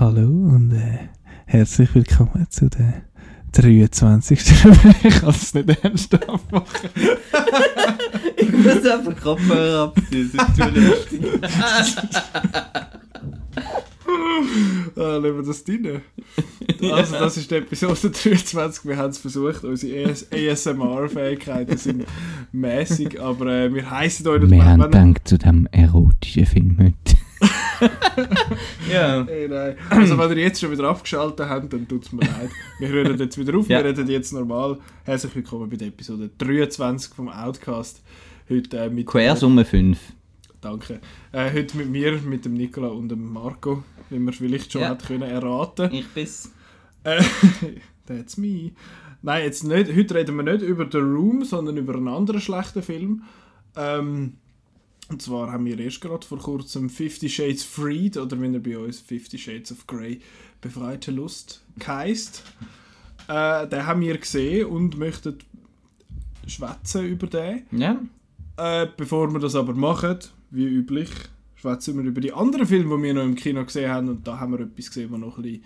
Hallo und äh, herzlich willkommen zu der 23. ich kann es nicht ernsthaft machen. ich muss einfach Kopfhörer abziehen, das ist zu lustig. ah, nehmen wir das rein. Also das ist die Episode 23, wir haben es versucht, unsere ASMR-Fähigkeiten sind mäßig, aber äh, wir heißen euch nicht Wir haben gedacht zu dem erotischen Film heute. ja. Hey, nein. Also wenn ihr jetzt schon wieder abgeschaltet habt, dann tut es mir leid. Wir hören jetzt wieder auf, ja. wir reden jetzt normal. Herzlich willkommen bei der Episode 23 vom Outcast. Heute äh, mit... Quersumme 5. Danke. Äh, heute mit mir, mit dem Nicola und dem Marco, wie man vielleicht schon ja. hat können erraten. Ich bin's. Äh, that's me. Nein, jetzt nicht, heute reden wir nicht über The Room, sondern über einen anderen schlechten Film. Ähm, und zwar haben wir erst gerade vor kurzem Fifty Shades Freed, oder wenn er bei uns Fifty Shades of Grey befreite Lust heisst. Äh, den haben wir gesehen und möchten schwätzen über den. Ja. Äh, bevor wir das aber machen, wie üblich, schwätzen wir über die anderen Filme, die wir noch im Kino gesehen haben. Und da haben wir etwas gesehen, was noch ein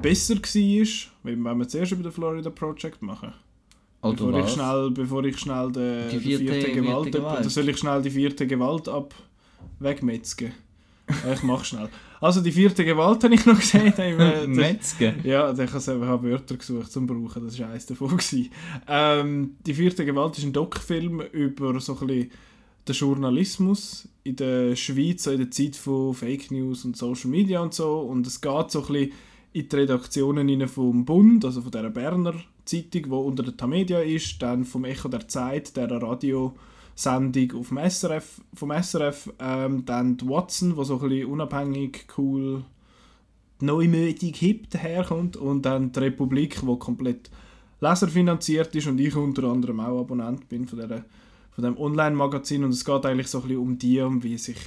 bisschen besser war. Wenn wir zuerst über den Florida Project machen. Oder bevor, ich schnell, bevor ich schnell de, die vierte, vierte Gewalt, vierte Gewalt. Oder soll ich schnell die vierte Gewalt ab wegmetzgen? ich mach schnell. Also die vierte Gewalt habe ich noch gesehen. Metzgen? Ja, ich habe Wörter gesucht zum Brauchen, das war eines davon. Ähm, die vierte Gewalt ist ein Doc-Film über so ein bisschen den Journalismus in der Schweiz, so in der Zeit von Fake News und Social Media und so. Und es geht so ein bisschen in die Redaktionen vom Bund, also von der Berner Zeitung, die unter der Tamedia ist, dann vom Echo der Zeit, der Radiosendung auf dem SRF, vom SRF, ähm, dann die Watson, wo so ein bisschen unabhängig, cool, neumütig, hip daherkommt und dann die Republik, wo komplett leserfinanziert ist und ich unter anderem auch Abonnent bin von, der, von dem Online-Magazin und es geht eigentlich so ein bisschen um die, um wie sich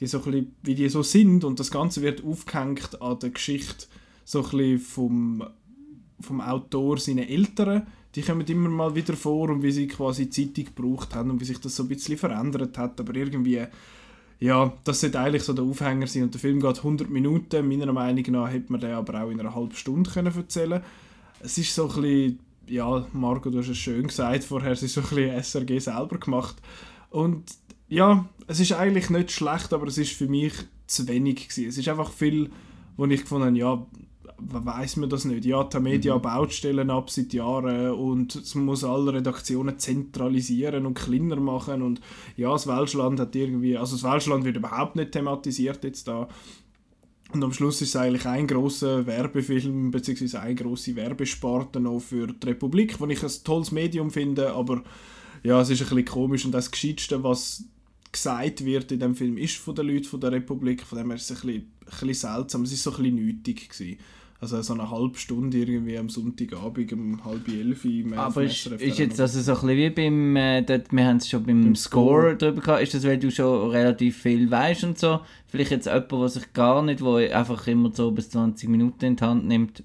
die so bisschen, wie die so sind und das Ganze wird aufgehängt an der Geschichte so ein bisschen vom vom Autor seine Eltern, die kommen immer mal wieder vor und wie sie quasi Zeitung gebraucht haben und wie sich das so ein bisschen verändert hat, aber irgendwie ja, das sollte eigentlich so der Aufhänger sein. Und der Film geht 100 Minuten, meiner Meinung nach hätte man den aber auch in einer halben Stunde können erzählen Es ist so ein bisschen, ja, Marco, du hast es schön gesagt vorher, es ist so ein bisschen SRG selber gemacht. Und ja, es ist eigentlich nicht schlecht, aber es ist für mich zu wenig gewesen. Es ist einfach viel, wo ich gefunden habe, ja, weiß man das nicht. Ja, die Media mhm. baut Stellen ab seit Jahren und es muss alle Redaktionen zentralisieren und kleiner machen und ja, das Welschland hat irgendwie, also das Welschland wird überhaupt nicht thematisiert jetzt da. Und am Schluss ist es eigentlich ein großer Werbefilm bzw. eine große Werbesparte noch für die Republik, wo ich ein tolles Medium finde, aber ja, es ist ein bisschen komisch und das Gescheitste, was gesagt wird in dem Film, ist von den Leuten von der Republik, von dem her ist es ein bisschen, ein bisschen seltsam, es ist so ein bisschen nötig gewesen. Also so eine halbe Stunde irgendwie am Sonntagabend um halb elf im Aber ist, ist jetzt also so ein bisschen wie beim, äh, dort, wir haben es schon beim, beim Score, Score drüber gehabt, ist das, weil du schon relativ viel weißt und so? Vielleicht jetzt jemand, der sich gar nicht, wo einfach immer so bis 20 Minuten in die Hand nimmt.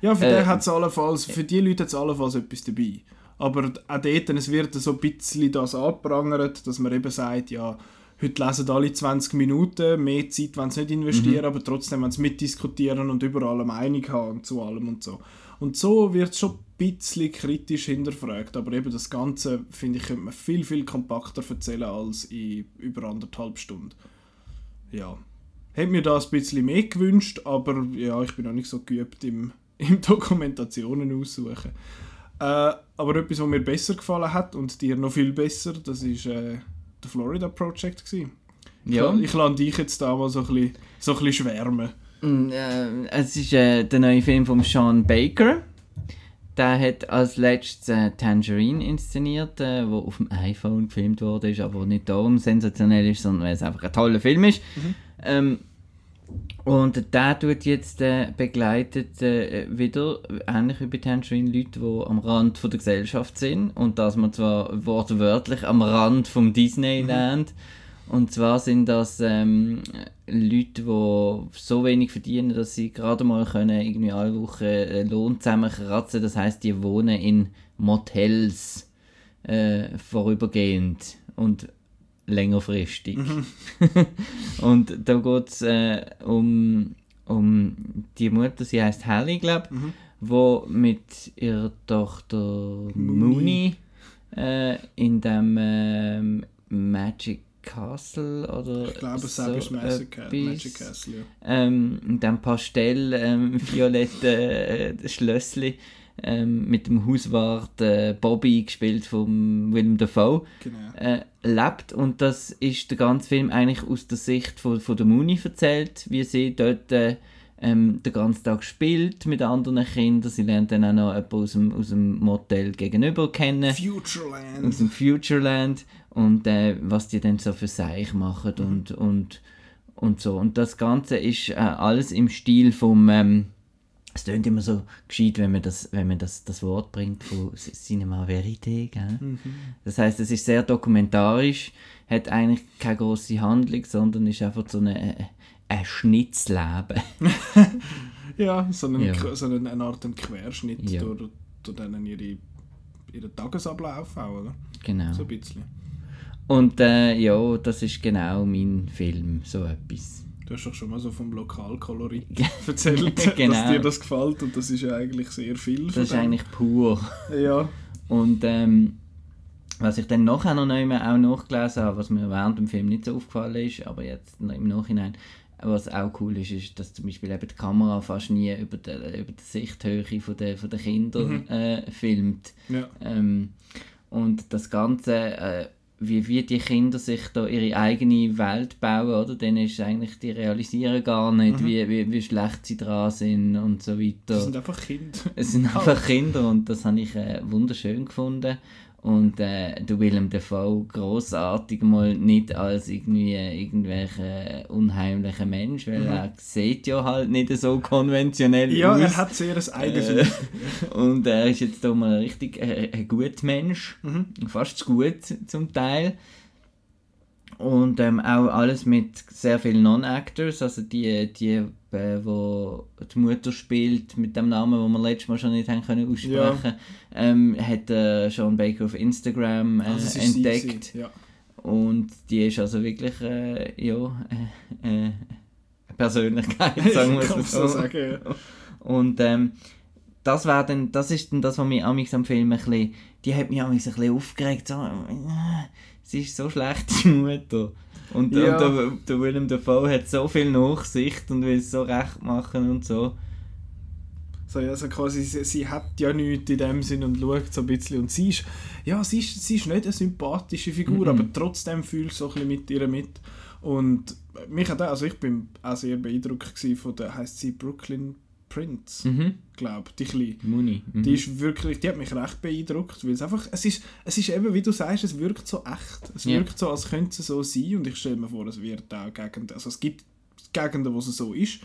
Ja, für, äh, hat's allenfalls, für die Leute hat es allenfalls etwas dabei. Aber auch dort, es wird so ein bisschen das angeprangert, dass man eben sagt, ja, Heute lesen alle 20 Minuten, mehr Zeit wollen sie nicht investieren, mhm. aber trotzdem wollen sie mitdiskutieren und überall eine Meinung haben zu allem und so. Und so wird es schon ein bisschen kritisch hinterfragt, aber eben das Ganze, finde ich, könnte man viel, viel kompakter erzählen als in über anderthalb Stunden. Ja. Hätte mir da ein bisschen mehr gewünscht, aber ja, ich bin noch nicht so geübt im, im Dokumentationen aussuchen. Äh, aber etwas, was mir besser gefallen hat und dir noch viel besser, das ist... Äh, der Florida Project. Gewesen. Ja. Ich, ich lasse dich jetzt da mal so ein bisschen, so ein bisschen schwärmen. Mm, äh, es ist äh, der neue Film von Sean Baker. Der hat als letztes äh, Tangerine inszeniert, äh, wo auf dem iPhone gefilmt wurde, aber nicht darum sensationell ist, sondern weil es einfach ein toller Film ist. Mhm. Ähm, und der tut jetzt äh, begleitet äh, wieder, ähnlich wie bei Tangerine, Leute, die am Rand von der Gesellschaft sind. Und dass man zwar wortwörtlich am Rand vom Disneyland. Mhm. Und zwar sind das ähm, Leute, die so wenig verdienen, dass sie gerade mal können irgendwie alle Woche äh, Lohn zusammenkratzen Das heißt, die wohnen in Motels äh, vorübergehend. Und längerfristig. Mhm. und da geht es äh, um, um die Mutter, sie heißt Hallie, glaube Mhm. wo mit ihrer Tochter Mooney äh, in dem ähm, Magic Castle oder Ich glaube, so Magic, Ca- etwas, Magic Castle, ja. ähm, in dem Pastell ähm, äh, Schlössli ähm, mit dem Hauswart äh, Bobby gespielt von Willem Dafoe Genau. äh, lebt und das ist der ganze Film eigentlich aus der Sicht von, von der Muni erzählt, wie sie dort äh, ähm, den ganzen Tag spielt mit anderen Kindern. Sie lernt dann auch noch jemanden aus dem, aus dem Motel gegenüber kennen, Futureland. aus dem Futureland und äh, was die dann so für sich machen und, und, und so. Und das Ganze ist äh, alles im Stil vom... Ähm, es klingt immer so gescheit, wenn man das, wenn man das, das Wort bringt von Cinema Verité, gell? Das heißt, es ist sehr dokumentarisch, hat eigentlich keine große Handlung, sondern ist einfach so eine, ein Schnitzleben. Ja, so, einen, Ja. so einen, eine Art Querschnitt Ja. durch, durch dann ihre, ihren Tagesablauf auch, oder? Genau. So ein bisschen. Und äh, ja, das ist genau mein Film, so etwas. Du hast doch schon mal so vom Lokalkolorit erzählt, Genau. dass dir das gefällt und das ist ja eigentlich sehr viel Das ist dem. eigentlich pur. Ja, Und ähm, was ich dann nachher noch mehr auch nachgelesen habe, was mir während dem Film nicht so aufgefallen ist, aber jetzt im Nachhinein, was auch cool ist, ist, dass zum Beispiel eben die Kamera fast nie über die, über die Sichthöhe von der, von der Kinder Mhm. äh, filmt. ja. Ähm, und das Ganze, äh, wie, wie die Kinder sich da ihre eigene Welt bauen, oder? Dann ist eigentlich, die realisieren gar nicht, wie, wie, wie schlecht sie dran sind und so weiter. Das sind einfach Kinder. Es sind einfach Kinder und das habe ich äh, wunderschön gefunden. Und äh, der Willem Dafoe großartig mal nicht als irgendwie äh, irgendwelche unheimliche Mensch, weil er sieht ja halt nicht so konventionell Ja, aus. er hat sehr ein eigenes Äh, und er ist jetzt da mal richtig äh, ein guter Mensch, Mhm. fast zu gut zum Teil. Und ähm, auch alles mit sehr vielen Non-Actors, also die, die äh, wo die Mutter spielt, mit dem Namen, den wir letztes Mal schon nicht haben können aussprechen ähm, hat äh, Sean Baker auf Instagram äh, Also entdeckt. Ja. Und die ist also wirklich äh, ja, äh, äh, eine Persönlichkeit, sagen wir es so sagen, ja. Und ähm, das, wär dann, das ist dann das, was mich am Film ein bisschen, die hat mich amigs ein bisschen aufgeregt. So, äh, sie ist so schlecht, die Mutter. Und, Ja. und der, der Willem Dafoe hat so viel Nachsicht und will es so recht machen und so. So, ja, also quasi, sie, sie hat ja nichts in dem Sinn und schaut so ein bisschen. Und sie ist, ja, sie ist, sie ist nicht eine sympathische Figur, Mhm. aber trotzdem fühlst du so ein bisschen mit ihr mit. Und mich hat auch, also ich bin auch sehr beeindruckt von der, heisst sie Brooklyn Prince, Mhm. glaube die Kleine. Muni. Mhm. Die ist wirklich, die hat mich recht beeindruckt, weil es einfach, es ist, es ist eben, wie du sagst, es wirkt so echt. Es Ja. wirkt so, als könnte es so sein und ich stelle mir vor, es wird auch Gegenden, also es gibt Gegenden, wo es so ist.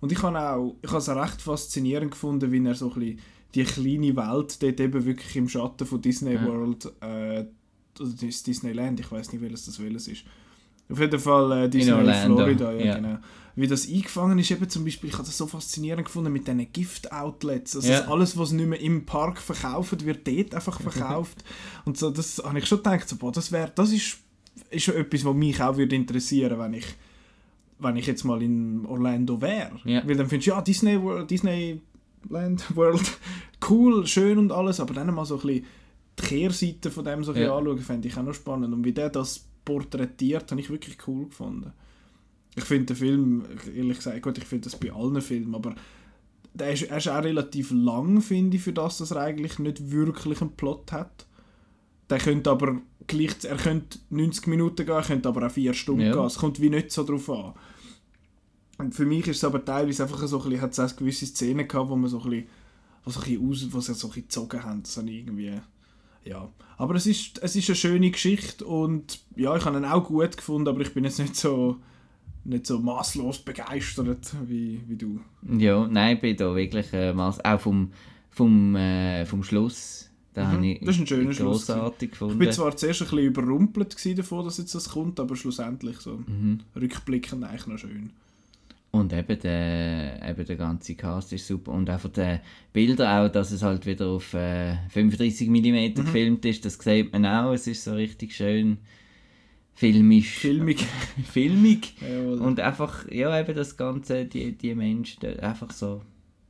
Und ich habe auch, ich habe es recht faszinierend gefunden, wie er so ein bisschen die kleine Welt dort eben wirklich im Schatten von Disney Ja. World, äh, oder Disneyland, ich weiß nicht, welches das welches ist. Auf jeden Fall äh, Disney Orlando, Florida, ja, ja. genau. Wie das eingefangen ist, eben zum Beispiel, ich habe das so faszinierend gefunden mit diesen Gift-Outlets. Also das alles, was nicht mehr im Park verkauft wird, dort einfach verkauft. Und so, das habe ich schon gedacht, so, boah, das, wär, das ist, ist schon etwas, was mich auch würde interessieren wenn ich wenn ich jetzt mal in Orlando wäre. Ja. Weil dann findest du, ja, Disney World, Disneyland World, cool, schön und alles, aber dann mal so ein bisschen die Kehrseite von dem so Ja. anschauen, fände ich auch noch spannend. Und wie der das porträtiert, habe ich wirklich cool gefunden. Ich finde den Film, ehrlich gesagt, gut, ich finde das bei allen Filmen, aber der ist, er ist auch relativ lang, finde ich, für das, dass er eigentlich nicht wirklich einen Plot hat. Der könnte aber gleich, er könnte 90 Minuten gehen, er könnte aber auch 4 Stunden Ja. gehen. Es kommt wie nicht so drauf an. Und für mich ist es aber teilweise einfach so ein bisschen, hat es auch gewisse Szenen gehabt, wo man so ein bisschen, wo so ein bisschen aus, wo sie so ein bisschen gezogen haben. Das habe irgendwie, ja. Aber es ist, es ist eine schöne Geschichte und ja, ich habe ihn auch gut gefunden, aber ich bin jetzt nicht so, nicht so maßlos begeistert wie, wie du. Ja, nein, ich bin da wirklich äh, mass- auch vom, vom, äh, vom Schluss. Da Mhm, habe ich das ist ein schöner Schluss Ich bin zwar zuerst ein bisschen überrumpelt davon, dass jetzt das kommt, aber schlussendlich so Mhm. rückblickend eigentlich noch schön. Und eben der, eben der ganze Cast ist super. Und einfach die Bilder auch, dass es halt wieder auf äh, 35 mm Mhm. gefilmt ist, das sieht man auch. Es ist so richtig schön filmisch. Filmig. filmig. Jawohl. Und einfach, ja, eben das Ganze, die, die Menschen, da- einfach so,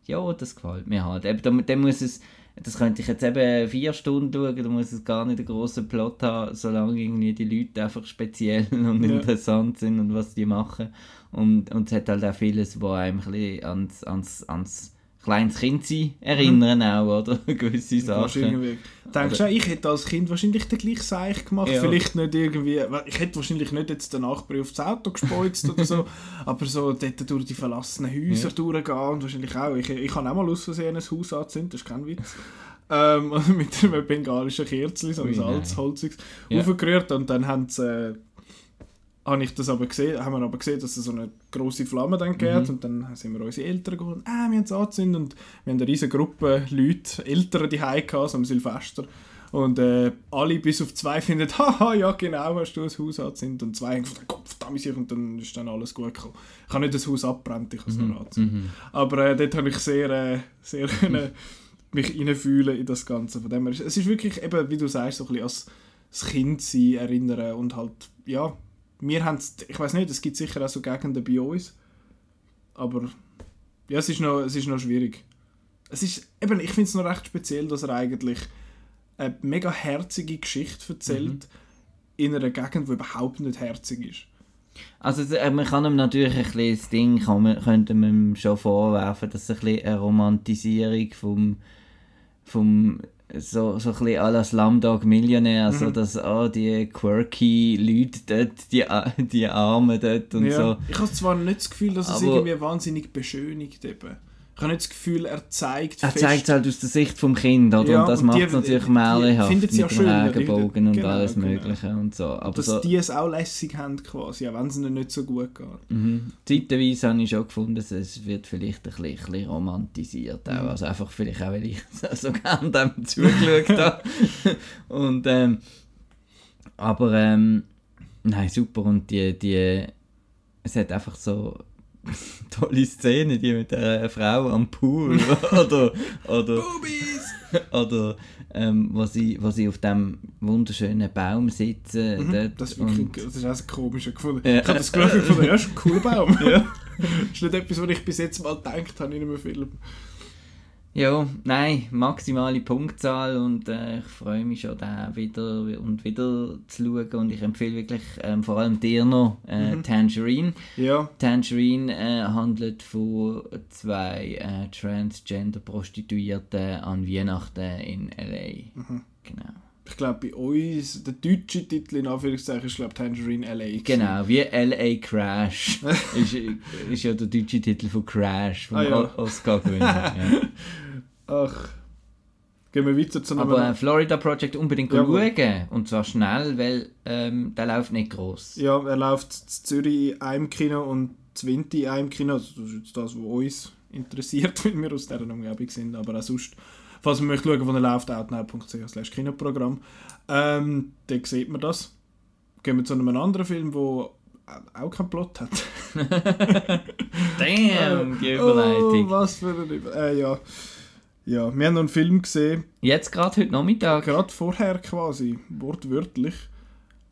ja, das gefällt mir halt. Eben, dann, dann muss es, das könnte ich jetzt eben vier Stunden schauen, da muss es gar nicht einen grossen Plot haben, solange irgendwie die Leute einfach speziell und Ja. interessant sind und was die machen. Und, und es hat halt auch vieles, wo einem ein bisschen ans, ans, ans kleines Kind sein erinnern auch, oder? Gewisse Sachen. Denkst du, ich hätte als Kind wahrscheinlich den gleichen Seich gemacht? Ja. Vielleicht nicht irgendwie. Ich hätte wahrscheinlich nicht jetzt den Nachbar aufs Auto gespeuzt oder so, aber so dort durch die verlassenen Häuser Ja. durchgehen und wahrscheinlich auch. Ich, ich habe auch mal aus Versehen ein Haus angezündet, das ist kein Witz. ähm, mit einem bengalischen Kerzchen, so ein nein. Salzholziges, Ja. aufgerührt und dann haben sie. Äh, habe ich das aber gesehen, haben wir aber gesehen, dass es so eine große Flamme dann geht Mhm. und dann sind wir unsere Eltern geholt, ah, wir haben es angezündet und wir haben eine riesige Gruppe Leute, Eltern die gehabt, so am Silvester und äh, alle bis auf zwei finden, haha, ja genau, hast du ein Haus angezündet und zwei haben gefunden, Gott verdammt sich und dann ist dann alles gut gekommen. Ich habe nicht das Haus abbrennt, ich habe es nur angezündet. Mhm. Aber äh, dort habe ich sehr, äh, sehr können mich hineinfühlen in das Ganze. Von dem her, es ist wirklich eben, wie du sagst, so ein bisschen als das Kind sein erinnern und halt, ja, wir haben ich weiß nicht, es gibt sicher auch so Gegenden bei uns, aber ja, es ist noch, es ist noch schwierig. Es ist, eben, ich finde es noch recht speziell, dass er eigentlich eine mega herzige Geschichte erzählt in einer Gegend, die überhaupt nicht herzig ist. Also äh, man kann ihm natürlich ein bisschen das Ding, kann man, könnte man ihm schon vorwerfen, dass es ein bisschen eine Romantisierung vom, vom so, so ein bisschen à la Slumdog Millionär, so dass ah, die quirky Leute dort, die, die Armen dort und ja. so. Ich habe zwar nicht das Gefühl, dass es Aber- irgendwie wahnsinnig beschönigt eben. Ich habe nicht das Gefühl, er zeigt Er zeigt es halt aus der Sicht vom Kind, oder? Ja, und das und macht es natürlich finden's mit ja dem Regenbogen und genau, alles genau. Mögliche und so. Aber dass so, die es auch lässig haben quasi, auch wenn es ihnen nicht so gut geht. Mhm. Zeitweise habe ich schon gefunden, es- es wird vielleicht ein bisschen, ein bisschen romantisiert. Auch. Mhm. Also einfach vielleicht auch, weil ich so gerne dem zugeschaut habe. und, ähm, aber ähm, nein, super. Und die, die, es hat einfach so tolle Szenen, die mit der Frau am Pool oder, oder, oder ähm, wo, sie, wo sie auf dem wunderschönen Baum sitzen. Mhm, das, ist wirklich, das ist auch ein komischer gefunden. Ja. Ich habe das und gefunden, ja, ist ein cooler Baum. das ist nicht etwas, was ich bis jetzt mal gedacht habe in einem Film. Ja, nein, maximale Punktzahl und äh, ich freue mich schon, da wieder und wieder zu schauen und ich empfehle wirklich ähm, vor allem dir noch äh, Mhm. Tangerine. Ja, Tangerine äh, handelt von zwei äh, Transgender-Prostituierten an Weihnachten in L.A. Mhm. Genau. ich glaube bei uns, der deutsche Titel in Anführungszeichen ist glaube Tangerine LA. Genau, wie L.A. Crash ist, ist ja der deutsche Titel von Crash, vom Ah, ja. Oscar-Gewinner. ja. Ach. Gehen wir weiter zu einem... Aber äh, Florida Project unbedingt Jawohl. schauen. Und zwar schnell, weil ähm, der läuft nicht gross. Ja, er läuft in Zürich in einem Kino und Zwinti in einem Kino. Also das ist jetzt das, was uns interessiert, weil wir aus dieser Umgebung sind. Aber auch sonst, falls man möchte schauen, wo er läuft, outnow.ch Kinoprogramm. Ähm, dann sieht man das. Gehen wir zu einem anderen Film, der auch keinen Plot hat. Damn, die Oh, Überleitung. was für eine Über äh, ja. Ja, wir haben noch einen Film gesehen, Jetzt gerade heute Nachmittag. gerade vorher quasi, wortwörtlich.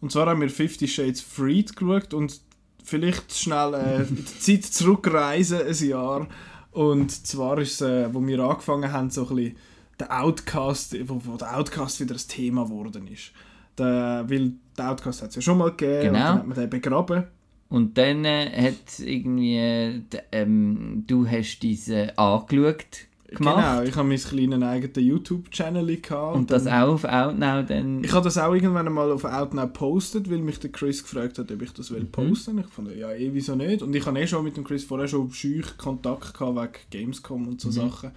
Und zwar haben wir Fifty Shades Freed geschaut und vielleicht schnell äh, die Zeit zurückreisen, ein Jahr. Und zwar ist es, äh, wo wir angefangen haben, so ein bisschen der Outcast, wo, wo der Outcast wieder ein Thema geworden ist. Der, weil der Outcast hat es ja schon mal gegeben und Genau. dann hat man den begraben. Und dann äh, hat irgendwie, äh, ähm, du hast diese angeschaut gemacht. Genau, ich habe meinen kleinen eigenen YouTube-Channel gehabt. Und das dann- auch auf Outnow dann... Ich habe das auch irgendwann mal auf Outnow gepostet, weil mich der Chris gefragt hat, ob ich das Mhm. will posten. Ich fand, ja, eh, wieso nicht? Und ich habe eh schon mit dem Chris vorher schon schüch Kontakt gehabt wegen Gamescom und so Mhm. Sachen.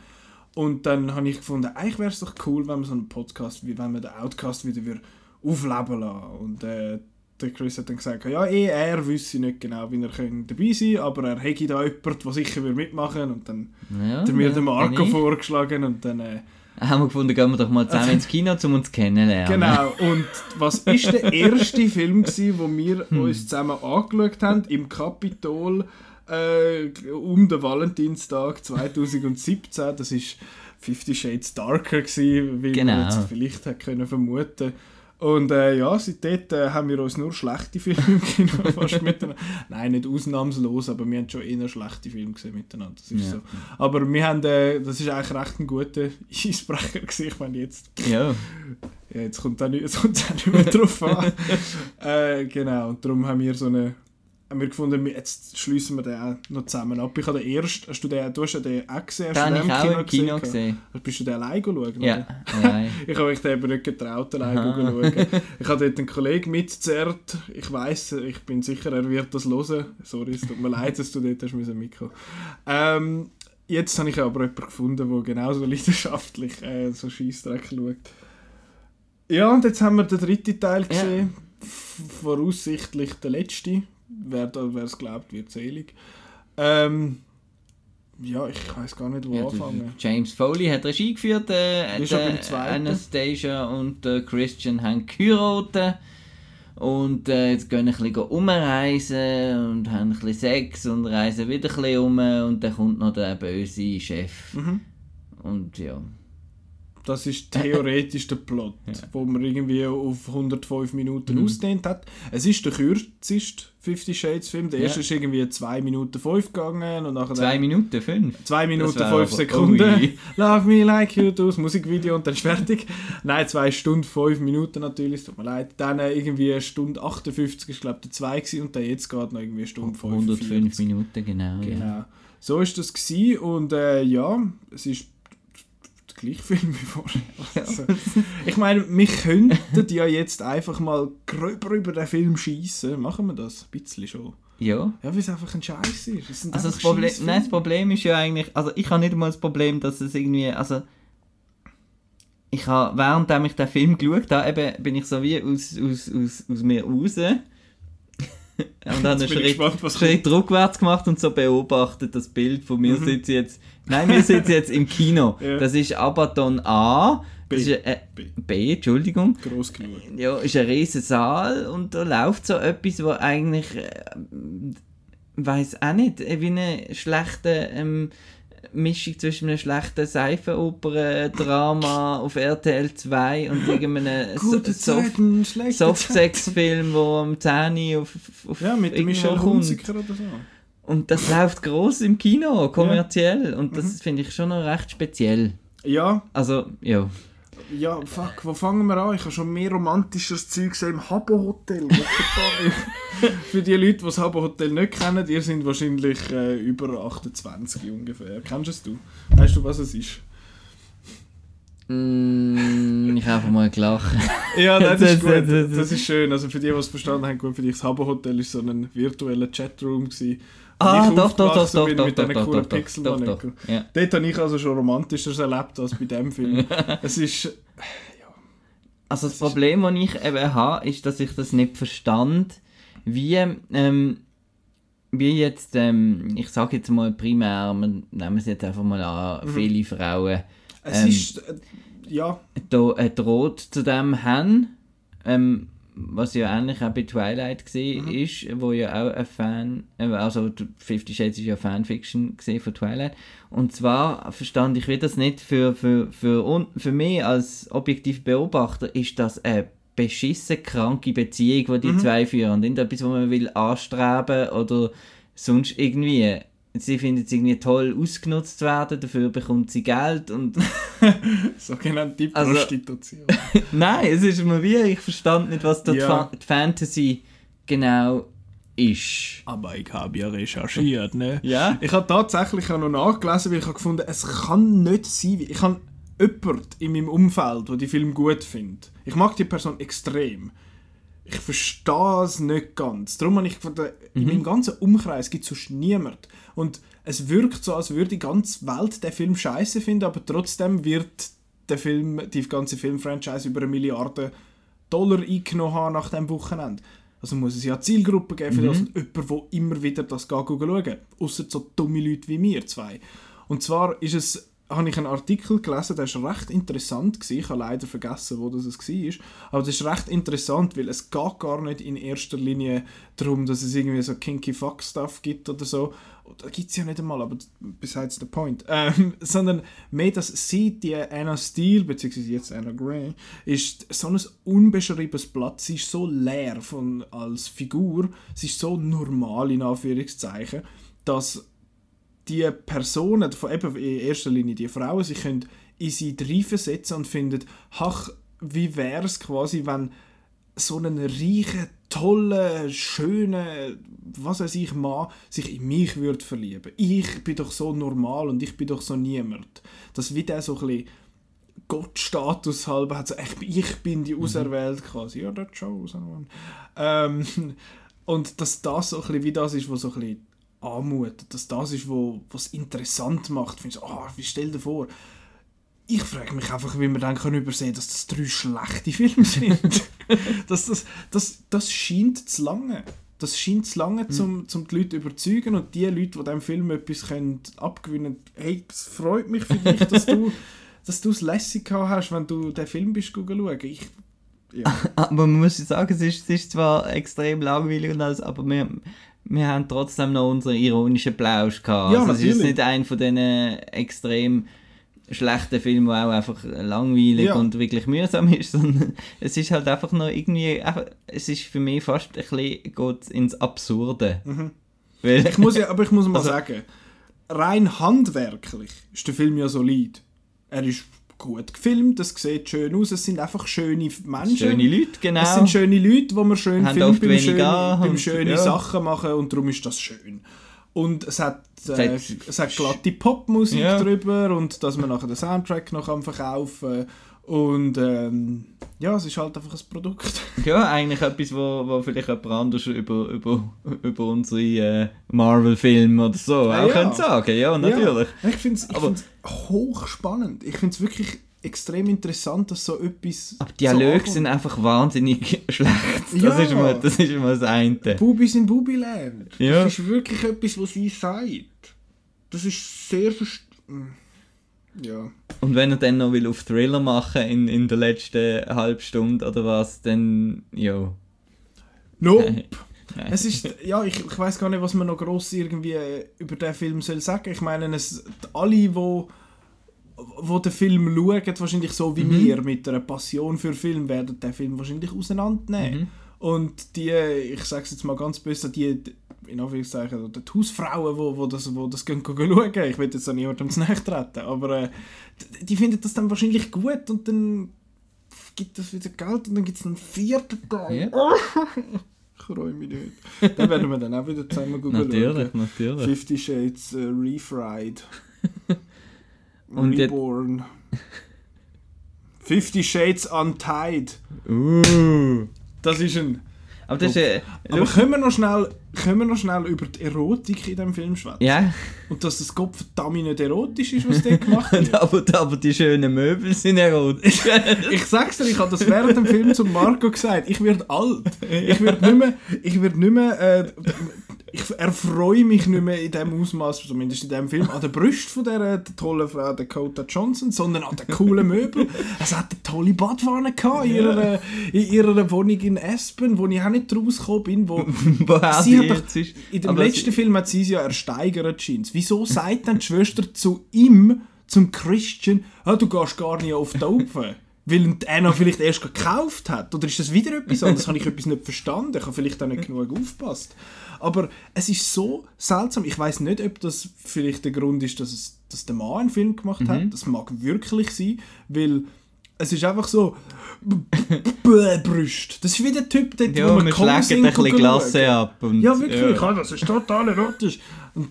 Und dann habe ich gefunden, eigentlich wäre es doch cool, wenn man so einen Podcast, wie wenn man den Outcast wieder aufleben lassen. Und äh, der Chris hat dann gesagt, ja, eh, er wüsste nicht genau, wie er dabei sein könnte, aber er hätte da jemanden, der sicher mitmachen Und dann ja, hat er mir ja, den Marco vorgeschlagen und dann... Äh, Haben wir gefunden, gehen wir doch mal zusammen ins Kino, um uns kennenlernen. Genau, und was ist der erste Film, gewesen, wo wir Hm. uns zusammen angeschaut haben? Im Kapitol äh, um den Valentinstag 2017. Das ist Fifty Shades Darker, gewesen, wie Genau. man jetzt vielleicht hätte können vermuten Und äh, ja, seitdem äh, haben wir uns nur schlechte Filme im Kino fast miteinander. Nein, nicht ausnahmslos, aber wir haben schon eher schlechte Filme gesehen miteinander. Das ist Ja. so. Aber wir haben, äh, das ist eigentlich recht ein guter Eisbrecher gewesen. Ich meine, jetzt, Ja. ja, jetzt kommt es nicht, jetzt auch nicht mehr drauf an. äh, genau, und darum haben wir so eine haben wir gefunden, jetzt schließen wir den auch noch zusammen ab. Ich habe den ersten, hast du den, du hast ja den auch gesehen? Hast Den du den ich auch im Kino gehabt? gesehen. Bist du den allein schauen? Ja, allein. Ich habe mich den eben nicht getraut, allein Aha. schauen. Ich habe dort einen Kollegen mitzerrt. Ich weiß, ich bin sicher, er wird das hören. Sorry, es tut mir leid, dass du dort hast müssen mitkommen. Ähm, jetzt habe ich aber jemanden gefunden, der genauso leidenschaftlich äh, so Scheissdreck schaut. Ja, und jetzt haben wir den dritten Teil Ja. gesehen. F- Voraussichtlich der letzte. Wer es glaubt, wird selig. Ähm, ja, ich weiß gar nicht, wo Ja, anfangen. James Foley hat Regie geführt. Äh, zweiten. Anastasia und äh, Christian haben geheiratet. Und äh, jetzt gehen ein bisschen umreisen und haben ein bisschen Sex und reisen wieder ein bisschen um. Und dann kommt noch der böse Chef. Mhm. Und ja. Das ist theoretisch der Plot, wo man irgendwie auf 105 Minuten Mhm. ausdehnt hat. Es ist der kürzeste Fifty Shades Film. Der Ja. erste ist irgendwie 2 Minuten 5 gegangen und nachher Zwei Minuten fünf. 2 Minuten wär 5 aber- Sekunden. Ui. Love me like you do, das Musikvideo und dann ist fertig. Nein, 2 Stunden 5 Minuten natürlich, es tut mir leid. Dann äh, irgendwie eine Stunde 58 ist glaube ich der 2 gewesen und dann jetzt geht noch irgendwie eine Stunde 45. 105 Minuten, genau. Ja. Genau. So ist das gewesen und äh, ja, es ist der gleiche Film wie vorher. Also, ich meine, wir könnten ja jetzt einfach mal gröber über den Film schießen. Machen wir das? Ein bisschen schon. ja. Ja, weil es einfach ein Scheiß ist. Sind Also das Problem, nein, das Problem ist ja eigentlich, also ich habe nicht einmal das Problem, dass es irgendwie, also ich habe, während ich den Film geschaut habe, eben, bin ich so wie aus, aus, aus, aus mir raus und habe einen Schritt, gespannt, Schritt rückwärts gemacht und so beobachtet das Bild von mir Mhm. sitze jetzt, nein, wir sitzen jetzt im Kino. Ja. Das ist Abaton A, das B. ist äh, B. B, Entschuldigung. Gross genug. Ja, ist ein riesen Saal und da läuft so etwas, wo eigentlich äh, weiß auch nicht, äh, wie eine schlechte ähm, Mischung zwischen einem schlechten Seifenoper-Drama auf RTL 2 und irgendeinem so Gute Soft Zeiten, schlechte Zeiten. Softsex-Film, wo am 10 Uhr auf, auf Ja, mit Michel kommt. Hunziker oder so. Und das läuft groß im Kino, kommerziell. Und das Mhm. finde ich schon noch recht speziell. Ja, Also, ja. Ja, fuck, wo fangen wir an? Ich habe schon mehr romantisches Zeug gesehen im Habbo Hotel. Für die Leute, die das Habbo Hotel nicht kennen, ihr sind wahrscheinlich äh, über 28 ungefähr. Kennst es du? Weißt du, was es ist? Mm, ich habe einfach mal gelacht. Ja, das ist gut. das- ist schön. Also für die, die es verstanden haben, gut für dich. Das Habbo Hotel ist so ein virtueller Chatroom. Gewesen. Ah, doch, doch, doch, doch, doch, mit doch, doch, doch, doch, Pixel doch, doch. Ja. Dort habe ich also schon romantisches erlebt als bei dem Film. es ist... Also das Problem, das ich eben habe, ist, dass ich das nicht verstand, wie, ähm, wie jetzt, ähm, ich sage jetzt mal primär, wir nehmen es jetzt einfach mal an, Mhm. viele Frauen Es Ähm, ist... Äh, ja, da ein Draht zu dem haben, ähm, was ja ähnlich auch bei Twilight gesehen Mhm. ist, wo ja auch ein Fan, äh, also Fifty Shades ist ja Fanfiction gesehen von Twilight. Und zwar verstand ich wie das nicht für, für, für, un, für mich als objektiver Beobachter ist das eine beschissen kranke Beziehung, die die Mhm. zwei führen. Nicht etwas, was man will anstreben oder sonst irgendwie. Sie findet es irgendwie toll ausgenutzt werden, dafür bekommt sie Geld und sogenannte Also- Prostitution. Nein, es ist mir wie, ich verstand nicht, was dort Ja. Die Fantasy genau ist. Aber ich habe ja recherchiert, ne? Ja? Ich habe tatsächlich auch noch nachgelesen, weil ich habe gefunden, es kann nicht sein. Ich habe jemanden in meinem Umfeld, der die Film gut findet. Ich mag die Person extrem. Ich verstehe es nicht ganz. Darum habe ich gefunden, in meinem ganzen Umkreis gibt es sonst niemand. Und es wirkt so, als würde die ganze Welt den Film scheiße finden, aber trotzdem wird der Film, die ganze Filmfranchise über eine Milliarde Dollar eingenommen haben nach dem Wochenende. Also muss es ja eine Zielgruppe geben für das und jemand, der immer wieder das schauen. Außer so dumme Leute wie wir zwei. Und zwar ist es, habe ich einen Artikel gelesen, der ist recht interessant gewesen. Ich habe leider vergessen, wo das war. Aber das ist recht interessant, weil es geht gar nicht in erster Linie darum, dass es irgendwie so kinky Fuck-Stuff gibt oder so. da gibt es ja nicht einmal, aber besides the point, ähm, sondern mehr, dass sie, die Anna Steele, beziehungsweise jetzt Anna Gray, ist so ein unbeschriebenes Blatt, sie ist so leer von, als Figur, sie ist so normal in Anführungszeichen, dass die Personen, von eben in erster Linie die Frauen, sich können in sie reinversetzen und finden, ach, wie wäre es quasi, wenn so einen reichen, tollen, schönen, was weiß ich, Mann sich in mich würde verlieben. Ich bin doch so normal und ich bin doch so niemand. Dass wie der so ein bisschen Gottstatus halber hat, so, ich, ich bin die Auserwählte quasi. Ja, das schon. Ähm, und dass das so ein bisschen wie das ist, was so ein bisschen anmutet, dass das ist, wo, was interessant macht. Findest, oh, wie stell dir vor, ich frage mich einfach, wie man dann kann übersehen dass das drei schlechte Filme sind. das, das, das, das scheint zu lange. Das scheint zu lange, mhm. um, um die Leute zu überzeugen und die Leute, die diesem Film etwas können abgewinnen können, hey, es freut mich für dich, dass du dass du es lässig hast, wenn du den Film bist schauen. Ich, ja. Aber man muss sagen, es ist, es ist zwar extrem langweilig und alles, aber wir, wir haben trotzdem noch unseren ironischen Plausch gehabt. Ja, also es ist nicht ein von diesen extrem schlechten Film, der auch einfach langweilig ja. und wirklich mühsam ist, sondern es ist halt einfach noch irgendwie, es ist für mich fast ein bisschen geht ins Absurde. Mhm. Ich muss ja, aber ich muss mal also, sagen, rein handwerklich ist der Film ja solid. Er ist gut gefilmt, es sieht schön aus, es sind einfach schöne Menschen. Schöne Leute, genau. Es sind schöne Leute, die man schön filmt, beim, schöne, beim schöne ja. Sachen machen und darum ist das schön. Und es hat, äh, es hat glatte Popmusik ja. drüber und dass man nachher den Soundtrack noch kann verkaufen und ähm, ja, es ist halt einfach ein Produkt. Ja, eigentlich etwas, wo, wo vielleicht jemand anders über, über, über unsere äh, Marvel-Filme oder so ja, auch ja. könnte sagen. Ja, natürlich. Ja. Ich finde es hochspannend. Ich finde es wirklich extrem interessant, dass so etwas. Aber Dialoge so sind einfach wahnsinnig schlecht. Das, ja. ist, mal, das ist mal das eine. Bubi sind Bubi-Lehrer. Ja. Das ist wirklich etwas, was sie sagt. Das ist sehr hm. Ja. Und wenn er dann noch will auf Thriller machen in, in der letzten halben Stunde oder was, dann ja. Nope. Nein. Es ist, ja, ich, ich weiß gar nicht, was man noch groß irgendwie über den Film soll sagen. Ich meine, es, alle, die wo den Film schauen, wahrscheinlich so wie mhm. wir, mit einer Passion für Film, werden den Film wahrscheinlich auseinandernehmen. Mhm. Und die, ich sage es jetzt mal ganz böse, die, in Anführungszeichen, die Hausfrauen, wo, wo das, wo das gehen, gehen schauen, ich will jetzt auch niemandem zu nahe treten, aber äh, die, die finden das dann wahrscheinlich gut und dann gibt es wieder Geld und dann gibt es einen vierten Teil. Ja. ich freue mich nicht. Dann werden wir dann auch wieder zusammen schauen. Natürlich, natürlich. Fifty Shades uh, Refried. Und Reborn. Fifty Shades Untied. Uh. Das ist ein. Aber, das ist, äh, aber können, wir noch schnell, können wir noch schnell über die Erotik in diesem Film schwätzen? Ja. Und dass das Gott verdammt nicht erotisch ist, was der gemacht hat. aber, aber die schönen Möbel sind erotisch. ich sag's dir, ich habe das während dem Film zu Marco gesagt. Ich werde alt. Ich werde nicht mehr, ich werd nicht mehr äh, ich erfreue mich nicht mehr in dem Ausmaß, zumindest in dem Film, an der Brust von der tollen Frau Dakota Johnson, sondern an den coolen Möbeln. Es hat eine tolle Badwanne gehabt in ihrer, in ihrer Wohnung in Aspen, wo ich auch nicht rausgekommen bin. Wo sie hat doch, in dem letzten Film hat sie es ja ersteigert, Jeans. Wieso sagt dann die Schwester zu ihm, zum Christian, ah, du gehst gar nicht auf die Open? weil Anna vielleicht erst gekauft hat? Oder ist das wieder etwas anderes? habe ich etwas nicht verstanden? Ich habe vielleicht auch nicht genug aufgepasst. Aber es ist so seltsam. Ich weiß nicht, ob das vielleicht der Grund ist, dass, es, dass der Mann einen Film gemacht mhm. hat. Das mag wirklich sein, weil es ist einfach so Brüst. Das ist wie der Typ, der ja, man schlägt ein bisschen Glasse ab. Und, ja, wirklich. Ja. Das ist total erotisch. Und,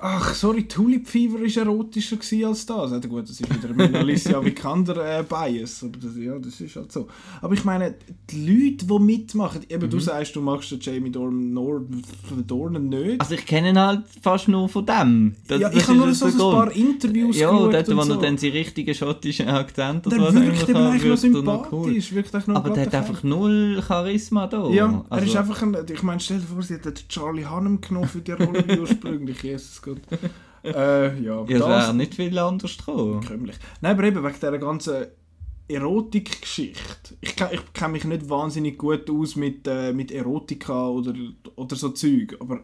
ach, sorry, Tulip Fever war erotischer als das. Also, gut, das ist wieder ein Alicia Vikander äh, Bias. Aber das, ja, das ist halt so. Aber ich meine, die Leute, die mitmachen, eben mhm. du sagst, du magst den Jamie Dornan nicht. Also ich kenne ihn halt fast nur von dem. Das, ja, ich habe nur so ein paar Interviews Ja, dort, wo so. er dann seinen richtigen schottischen Akzent oder was wirkt eben eigentlich noch sympathisch. Wirkt noch Aber der hat einfach null Charisma da. Ja, also, er ist einfach ein, ich meine, stell dir vor, sie hat Charlie Hunnam genommen für die Rolle ursprünglich eigentlich, Jesus Gott. äh, ja, ja, das wäre nicht viel anders gekommen. Nein, aber eben wegen dieser ganzen Erotikgeschichte. Ich, ich kenne mich nicht wahnsinnig gut aus mit, äh, mit Erotika oder, oder so Zeug, aber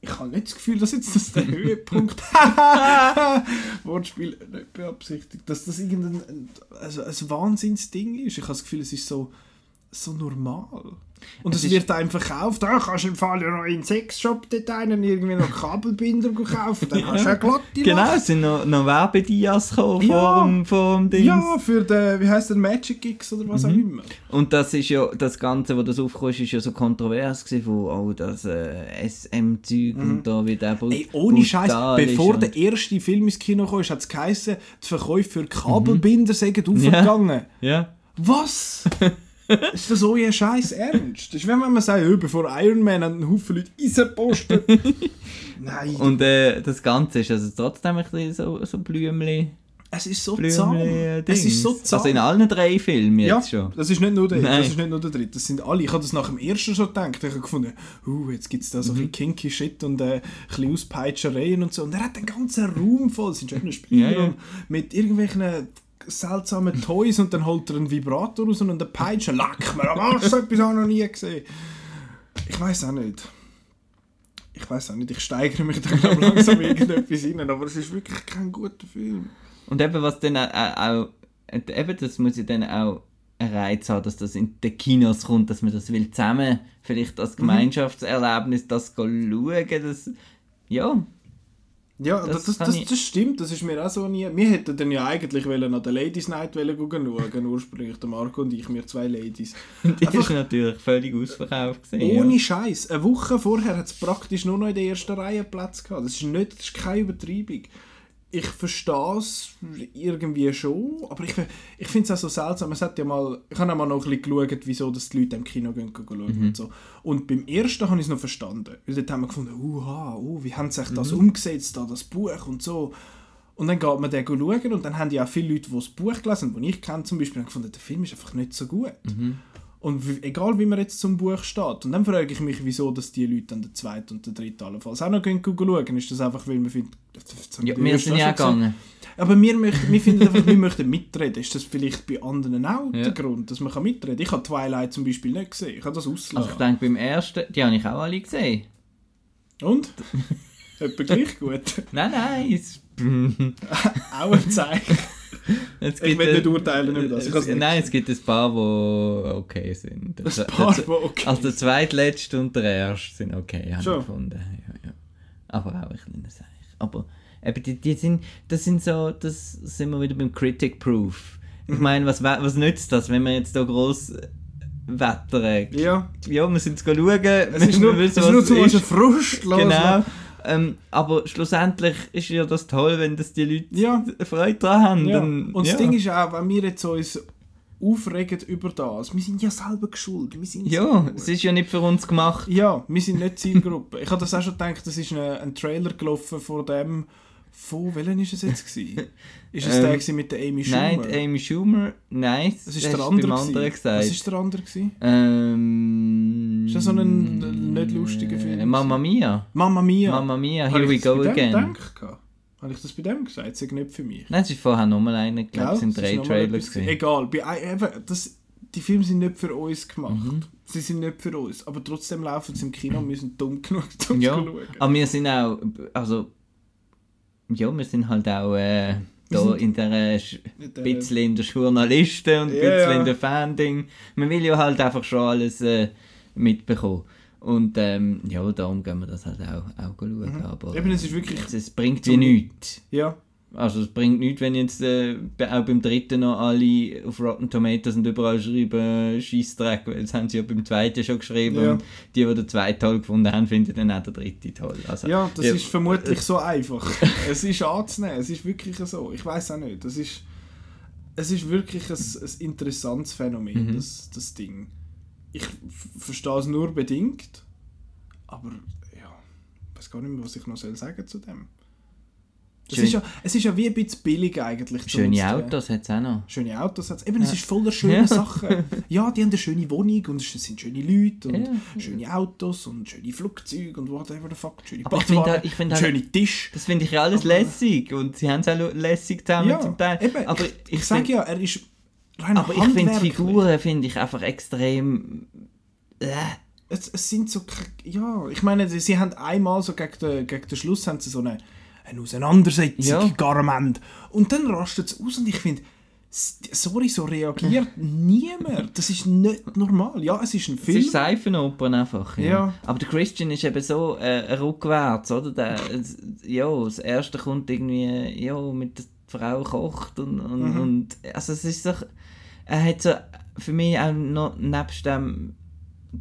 ich habe nicht das Gefühl, dass jetzt das der Höhepunkt Wortspiel nicht beabsichtigt, dass das irgendein also ein Wahnsinnsding ist. Ich habe das Gefühl, es ist so, so normal. Und es, Es wird einem verkauft, da kannst du im Fall ja noch in Sexshop dort einen irgendwie noch Kabelbinder kaufen, dann hast du eine glatte Genau, es sind noch, noch Werbedias gekommen Ja. vor, dem, vor dem Ding. Ja, für den, wie heisst der, Magic Gigs oder was auch Mhm. immer. Und das ist ja, das Ganze, wo das aufkam, ist ja so kontrovers gewesen, von, oh, das äh, SM-Zeug und da wird auch Mhm. Ey, ohne Scheiß, bevor der erste Film ins Kino kam, hat es geheißen, die Verkäufe für Kabelbinder sind aufgegangen. Ja. Was? ist das euer Scheiß Ernst? Das ist, wenn man sagt, ja, bevor Iron Man haben einen Haufen Leute Eisenposten. Nein, Und äh, das Ganze ist also trotzdem ein bisschen so, so Blümli, es ist so zahm. Äh, Es ist so zahm. Also in allen drei Filmen ja, jetzt schon. das ist nicht nur der, Nein. das ist nicht nur der dritte, das sind alle. Ich habe das nach dem ersten schon gedacht. Ich habe gefunden, uh, jetzt gibt es da so Mhm. ein bisschen kinky Shit und äh, ein bisschen Auspeitschereien und so. Und er hat den ganzen Raum voll, es sind schöne Spiele Ja, ja. mit irgendwelchen seltsamen Toys und dann holt er einen Vibrator raus und eine Peitsche. Leck mir am Arsch, so etwas habe ich noch nie gesehen. Ich weiß auch nicht. Ich weiß auch nicht, ich steigere mich da glaub, langsam irgendetwas rein, aber es ist wirklich kein guter Film. Und eben, was dann auch, auch eben, das muss ja dann auch einen Reiz haben, dass das in den Kinos kommt, dass man das will zusammen, vielleicht Mhm. als Gemeinschaftserlebnis, das schauen, das, ja, Ja, Das das, das, das, stimmt, das ist mir auch so nie. Wir hätten dann ja eigentlich wollen an der Ladies Night schauen, ursprünglich der Marco und ich, wir zwei Ladies. die Einfach- ist natürlich völlig ausverkauft gewesen, Ohne ja. Scheiß. Eine Woche vorher hat es praktisch nur noch in der ersten Reihe Platz gehabt. Das ist, nicht, das ist keine Übertreibung. Ich verstehe es irgendwie schon, aber ich, ich finde es auch so seltsam. Es hat ja mal, ich habe auch mal noch ein bisschen geschaut, wieso dass die Leute im Kino gehen, gehen schauen Mhm. und so. Und beim ersten habe ich es noch verstanden. Weil dort haben wir gefunden, uha, uh, wie haben sie sich das Mhm. umgesetzt, da, das Buch und so. Und dann geht man den schauen und dann haben ja auch viele Leute, die das Buch gelesen haben, die ich kenne zum Beispiel, haben gefunden, der Film ist einfach nicht so gut. Mhm. Und egal wie man jetzt zum Buch steht. Und dann frage ich mich, wieso dass die Leute dann den zweiten und den dritten allenfalls auch noch gehen schauen. Ist das einfach, weil man findet... Ja, wir sind ja gegangen. Aber wir, möchten, wir finden einfach, wir möchten mitreden. Ist das vielleicht bei anderen auch Ja. der Grund, dass man kann mitreden kann? Ich habe Twilight zum Beispiel nicht gesehen. Ich habe das Also ich ausgelassen. denke, beim ersten, die habe ich auch alle gesehen. und? Etwa gleich gut. Nein, nein, auch ein Zeichen. es Ich will nicht urteilen über das. Es, nein, es gibt ein paar, die okay sind. Ein paar, die okay Also der zweitletzte und der erste sind okay, habe ich gefunden. Ja, ja. Aber auch ein kleines Seich. Aber eben, die, die sind, das sind so, das sind wir wieder beim Critic Proof. Mhm. Ich meine, was, was nützt das, wenn wir jetzt da gross wettern? Ja, Ja, wir sind schauen. es ist nur, es ist nur zum Beispiel Frust Genau. Ähm, aber schlussendlich ist ja das toll, wenn das die Leute Ja. Freude daran haben. Ja. Dann, Und das Ding ist auch, wenn wir jetzt uns aufregen über das, wir sind ja selber geschuldet. Wir sind ja, es ist ja nicht für uns gemacht. ja, wir sind nicht Zielgruppe. ich habe das auch schon gedacht, das ist ein, ein Trailer gelaufen von dem, von, welchen ist es jetzt gewesen? Ist es Ähm, der gewesen mit der Amy Schumer? Nein, Amy Schumer, nein, das ist der andere beim gesagt. Was ist der andere gewesen? Ähm, Ist das so ein äh, nicht lustiger Film? äh, Mamma Mia. Mamma Mia. Mamma Mia, here we go again. gedacht? Habe ich das bei dem gesagt? Das ist nicht für mich. Nein, es ist vorher nochmal einer, ich glaube, Gell? es sind drei ist noch mal Trailer etwas gewesen. gewesen. Egal, bei, eben, das, die Filme sind nicht für uns gemacht. Mhm. Sie sind nicht für uns. Aber trotzdem laufen sie im Kino und wir sind dumm genug, um Ja, zu schauen. aber wir sind auch, also, ja, wir sind halt auch äh, da in der, Sch- Mit der- bisschen in der Journalisten und ein Ja, bisschen ja. in der Fan-Ding. Man will ja halt einfach schon alles äh, mitbekommen. Und ähm, ja, darum gehen wir das halt auch, auch schauen. Aber Mhm. Eben, es ist wirklich- es, es bringt wie zum- nichts. Ja, Also es bringt nichts, wenn jetzt äh, auch beim dritten noch alle auf Rotten Tomatoes und überall schreiben Scheissdreck, weil das haben sie ja beim zweiten schon geschrieben Ja. und die, die den zweiten toll gefunden haben, finden dann auch den dritten toll. Also, ja, das ja, ist vermutlich so einfach. es ist anzunehmen, es ist wirklich so. Ich weiß auch nicht. Das ist, es ist wirklich ein, ein interessantes Phänomen, Mhm. das, das Ding. Ich verstehe es nur bedingt, aber ja, ich weiß gar nicht mehr, was ich noch soll sagen zu dem. Es ist, ja, es ist ja wie ein bisschen billig eigentlich. Schöne Autos hat es auch noch. Schöne Autos hat's. Eben, es Ja. ist voller schöner Ja. Sachen. Ja, die haben eine schöne Wohnung und es sind schöne Leute und Ja. schöne Autos und schöne Flugzeuge und whatever the fuck. Schöne Aber ich halt- ich halt- schöne Tisch. Das finde ich ja alles Aber- lässig und sie haben es auch lässig zusammen Ja, zum Teil. eben. Aber ich, ich, ich sage find- ja, er ist rein aber ich finde. Figuren finde ich einfach extrem... Äh, es, es sind so, ja, ich meine, sie haben einmal so gegen den, gegen den Schluss haben sie so eine, eine Auseinandersetzung Ja. gar am Ende. Und dann rastet es aus und ich finde, sorry, so reagiert niemand. Das ist nicht normal. Ja, es ist ein Es Film. ist Seifenopern einfach. Ja. Ja. Aber der Christian ist eben so äh, rückwärts, oder? Der, es- ja, das erste kommt irgendwie, ja, mit der Frau kocht und, und, Mhm. und also es ist doch, er hat so für mich auch noch nebst dem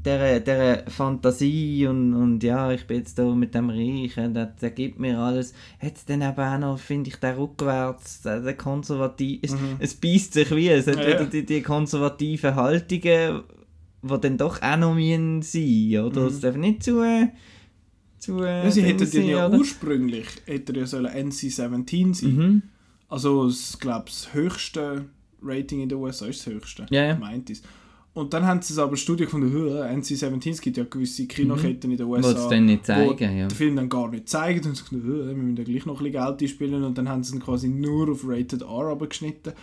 der, der Fantasie und, und ja, ich bin jetzt da mit dem Reichen, der, der gibt mir alles, hat dann eben auch noch, finde ich, der rückwärts, der, der konservativ, es, es beißt sich wie, es hat Mhm. Ja, wieder die, die konservativen Haltungen, die dann doch auch noch müssen sein, oder? Es darf nicht zu, äh, zu äh, Ja, sie hätten Ding den ja oder? ursprünglich hätte er ja sollen NC-17 sein. Mhm. Also, ich glaube, das höchste Rating in den USA ist das höchste. Ja, ja. Meint es. Und dann haben sie es aber Studie gefunden, «Hö, NC-17, es gibt ja gewisse Kinoketten in den USA, dann nicht zeigen, ja. den Film dann gar nicht zeigen. Und «Hö, wir müssen ja gleich noch ein bisschen Geld einspielen. Und dann haben sie ihn quasi nur auf Rated R abgeschnitten.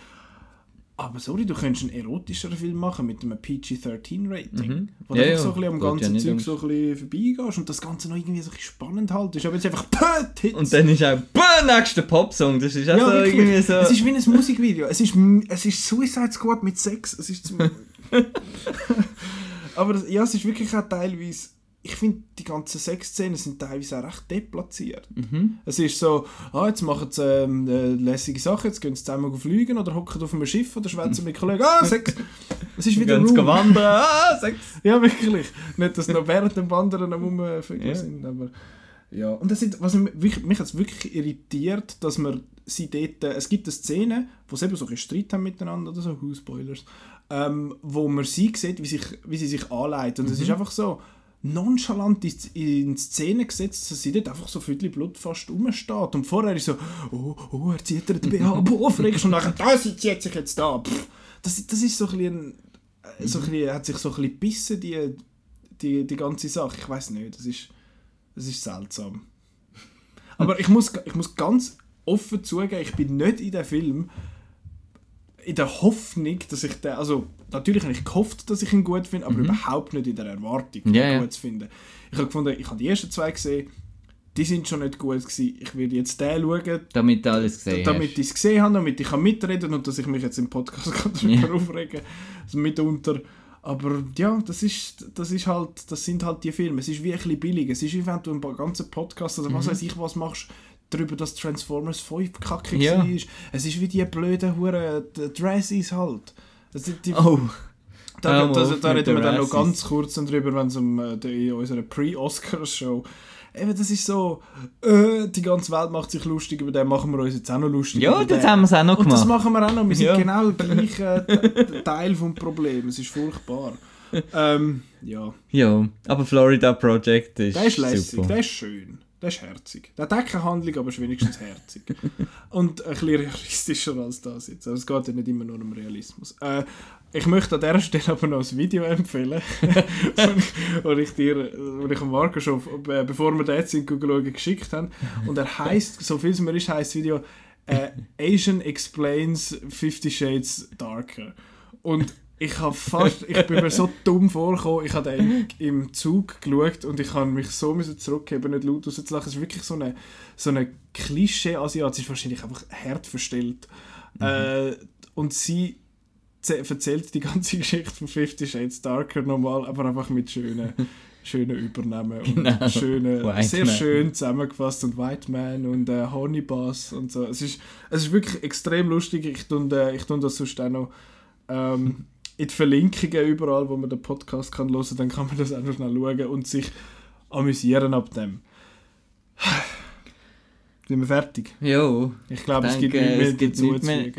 Aber sorry, du könntest einen erotischeren Film machen mit einem PG-13-Rating. Mhm. Wo Ja, du ja, so ein bisschen am ja ganzen nicht Zeug so ein bisschen vorbeigehst und das Ganze noch irgendwie so ein spannend haltest. Aber jetzt einfach «Pöt!» Und dann ist auch «Bäh, nächster Popsong», das ist auch Ja, so wirklich. irgendwie so... Es ist wie ein Musikvideo. Es ist, es ist Suicide Squad mit Sex. Es ist zum Aber das, ja, es ist wirklich auch teilweise. Ich finde, die ganzen Sexszenen sind teilweise auch recht deplatziert. Mhm. Es ist so, ah, jetzt machen sie ähm, eine lässige Sache, jetzt gehen sie zusammen fliegen oder hocken auf einem Schiff oder schwätzen mit Kollegen, ah, Sex! Es ist wieder Ganz wandern, ah, Sex! Ja, wirklich. Nicht, dass noch während dem Wandern am Rumficken Ja. sind, aber... Ja, und das sind, was mich, mich hat es wirklich irritiert, dass man sie dort... äh, Es gibt eine Szene, wo sie eben so ein bisschen Streit haben miteinander, oder so, Who Spoilers, ähm, wo man sie sieht, wie, sich, wie sie sich anleiten. Und es ist einfach so nonchalant in, Szene gesetzt, dass sie dort einfach so viel Blut fast rumsteht. Und vorher ist so, oh, oh, er zieht ihr den BH ab, aufregst und nachher, da, sie zieht sich jetzt da. Pff. Das, das ist so ein bisschen... äh, So ein bisschen, hat sich so ein bisschen gebissen, die, die, die ganze Sache. Ich weiß nicht, das ist, das ist seltsam. Aber ich muss, ich muss ganz offen zugeben, ich bin nicht in dem Film in der Hoffnung, dass ich den, also natürlich habe ich gehofft, dass ich ihn gut finde, aber überhaupt nicht in der Erwartung, ihn ja. gut zu finden. Ich habe gefunden, ich habe die ersten zwei gesehen, die sind schon nicht gut gewesen. Ich will jetzt den schauen, Damit du alles gesehen damit ich es gesehen habe, damit ich kann mitreden und dass ich mich jetzt im Podcast darüber aufregen also mitunter. Aber ja, das ist, das ist halt, das sind halt die Filme. Es ist wie ein bisschen billig. Es ist wie wenn du einen ganzen Podcast oder Mhm. was weiß ich was machst, darüber, dass Transformers 5 kacke Ja. war. Es ist wie die blöden Huren Dressies halt. Das sind die, Oh, da, da, da mit reden wir dann noch ganz kurz drüber, wenn es um äh, die, in unserer Pre-Oscars-Show Eben, das ist so, äh, die ganze Welt macht sich lustig, über den machen wir uns jetzt auch noch lustig. ja, das haben wir es auch noch Und das gemacht. machen wir auch noch. Wir sind Ja. genau der gleiche Te- Teil vom Problem. Es ist furchtbar. ähm, ja. Ja, aber Florida Project ist, Der ist lässig, super. der ist schön, der ist herzig. Der hat keine Handlung, aber ist wenigstens herzig. Und ein bisschen realistischer als das jetzt. Also es geht ja nicht immer nur um Realismus. Äh, ich möchte an dieser Stelle aber noch ein Video empfehlen, wo ich, dir, wo ich am Marco schon, äh, bevor wir den jetzt in Google schauen, geschickt haben. Und er heißt, so viel es mir ist, heißt das Video äh, Asian Explains Fifty Shades Darker. Und ich habe fast, ich bin mir so dumm vorgekommen, ich habe den im, Zug geschaut und ich habe mich so müssen zurückheben, nicht laut rauszulachen. Es ist wirklich so eine, so eine Klischee-Asiat, sie ist wahrscheinlich einfach hart verstellt. Äh, und sie erzählt die ganze Geschichte von Fifty Shades Darker nochmal, aber einfach mit schönen, schönen Übernahmen und Genau. schönen, White sehr Man. schön zusammengefasst und White Man und äh, Honey Bass und so. Es ist, es ist wirklich extrem lustig. Ich tue, äh, ich tue das sonst auch noch ähm, in die Verlinkungen überall, wo man den Podcast kann hören, dann kann man das auch noch schnell schauen und sich amüsieren ab dem. Sind wir fertig? Ja, Ich glaube, es gibt nicht mehr dazu zu mehr-.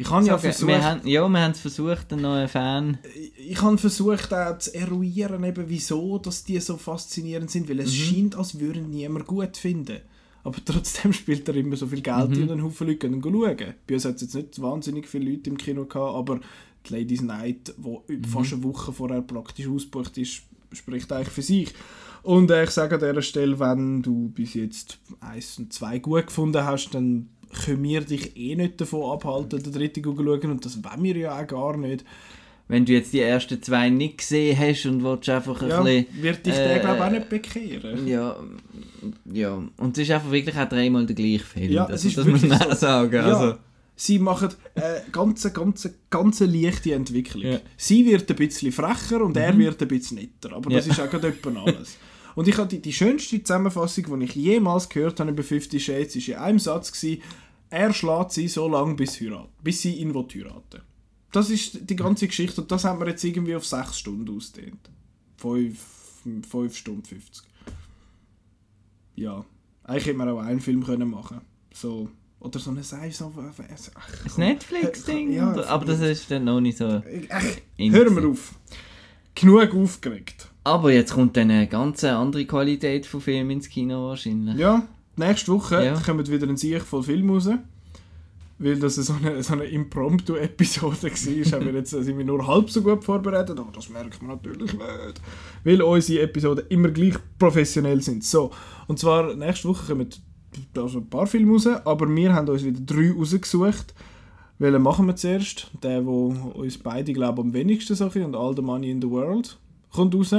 Ich habe ja versucht, wir haben, ja, wir haben es versucht, einen neuen Fan. ich habe versucht auch zu eruieren, eben, wieso dass die so faszinierend sind, weil es scheint, als würden niemand gut finden. Aber trotzdem spielt er immer so viel Geld in und ein Haufen Leute gehen schauen. Bei uns hat es jetzt nicht wahnsinnig viele Leute im Kino gehabt, aber die Ladies Night, die fast eine Woche vorher praktisch ausgebucht ist, spricht eigentlich für sich. Und äh, ich sage an dieser Stelle, wenn du bis jetzt eins und zwei gut gefunden hast, dann können wir dich eh nicht davon abhalten, den dritten zu schauen. Und das wollen wir ja auch gar nicht. wenn du jetzt die ersten zwei nicht gesehen hast und willst einfach ein Ja, bisschen... wird dich äh, der, glaube ich, auch nicht bekehren. Ja, ja, und es ist einfach wirklich auch dreimal der gleiche Film. Ja, das, es ist das muss man so. sagen. Ja, Also, sie machen eine ganz, ganz, ganz leichte Entwicklung. Ja. Sie wird ein bisschen frecher und er wird ein bisschen netter. Aber das Ja. ist auch gerade alles. Und ich habe die, die schönste Zusammenfassung, die ich jemals gehört habe über Fifty Shades, ist in einem Satz gewesen, er schlägt sie so lange, bis, heirat, bis sie ihn heiraten Das ist die ganze Geschichte und das haben wir jetzt irgendwie auf sechs Stunden ausgedehnt. Fünf, fünf Stunden 50. Ja, eigentlich hätte man auch einen Film können machen so Oder so eine Seife. So, ach, das komm. Netflix-Ding? Ja? Aber das ist dann noch nicht so... Ach, hören wir auf. Genug aufgeregt. Aber jetzt kommt dann eine ganz andere Qualität von Film ins Kino wahrscheinlich. Ja, nächste Woche Ja. kommt wieder ein Sieg voll Film raus. Weil das so eine, so eine Impromptu-Episode war, haben wir jetzt, sind wir nur halb so gut vorbereitet, aber das merkt man natürlich nicht. Weil unsere Episoden immer gleich professionell sind. So, und zwar nächste Woche kommen also ein paar Filme raus, aber wir haben uns wieder drei rausgesucht. Welchen machen wir zuerst? Der, wo uns beide, glaube am wenigsten so und All the Money in the World kommt raus.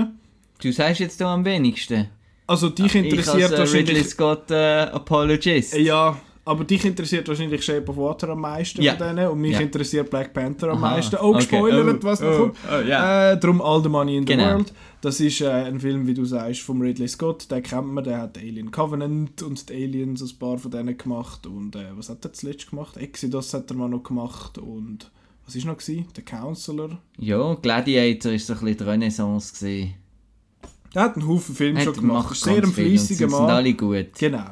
Du sagst jetzt da am wenigsten. Also dich interessiert ich als, äh, wahrscheinlich... Ridley Scott äh, Apologist. Ja, aber dich interessiert wahrscheinlich Shape of Water am meisten Ja. von denen und mich Ja. interessiert Black Panther am Aha, meisten. Oh, okay. gespoilert, Oh, was noch oh, kommt. oh, ja. Äh, drum All the Money in the Genau. World. Das ist äh, ein Film, wie du sagst, von Ridley Scott. Den kennt man, der hat Alien Covenant und die Aliens, ein paar von denen gemacht. Und äh, was hat er zuletzt gemacht? Exodus hat er mal noch gemacht und was ist noch gewesen? The Counselor. Ja, Gladiator ist so ein bisschen die Renaissance gesehen. Der hat einen Haufen Filme schon gemacht. Sehr ein fleissiger sind Mann. alle gut. Genau.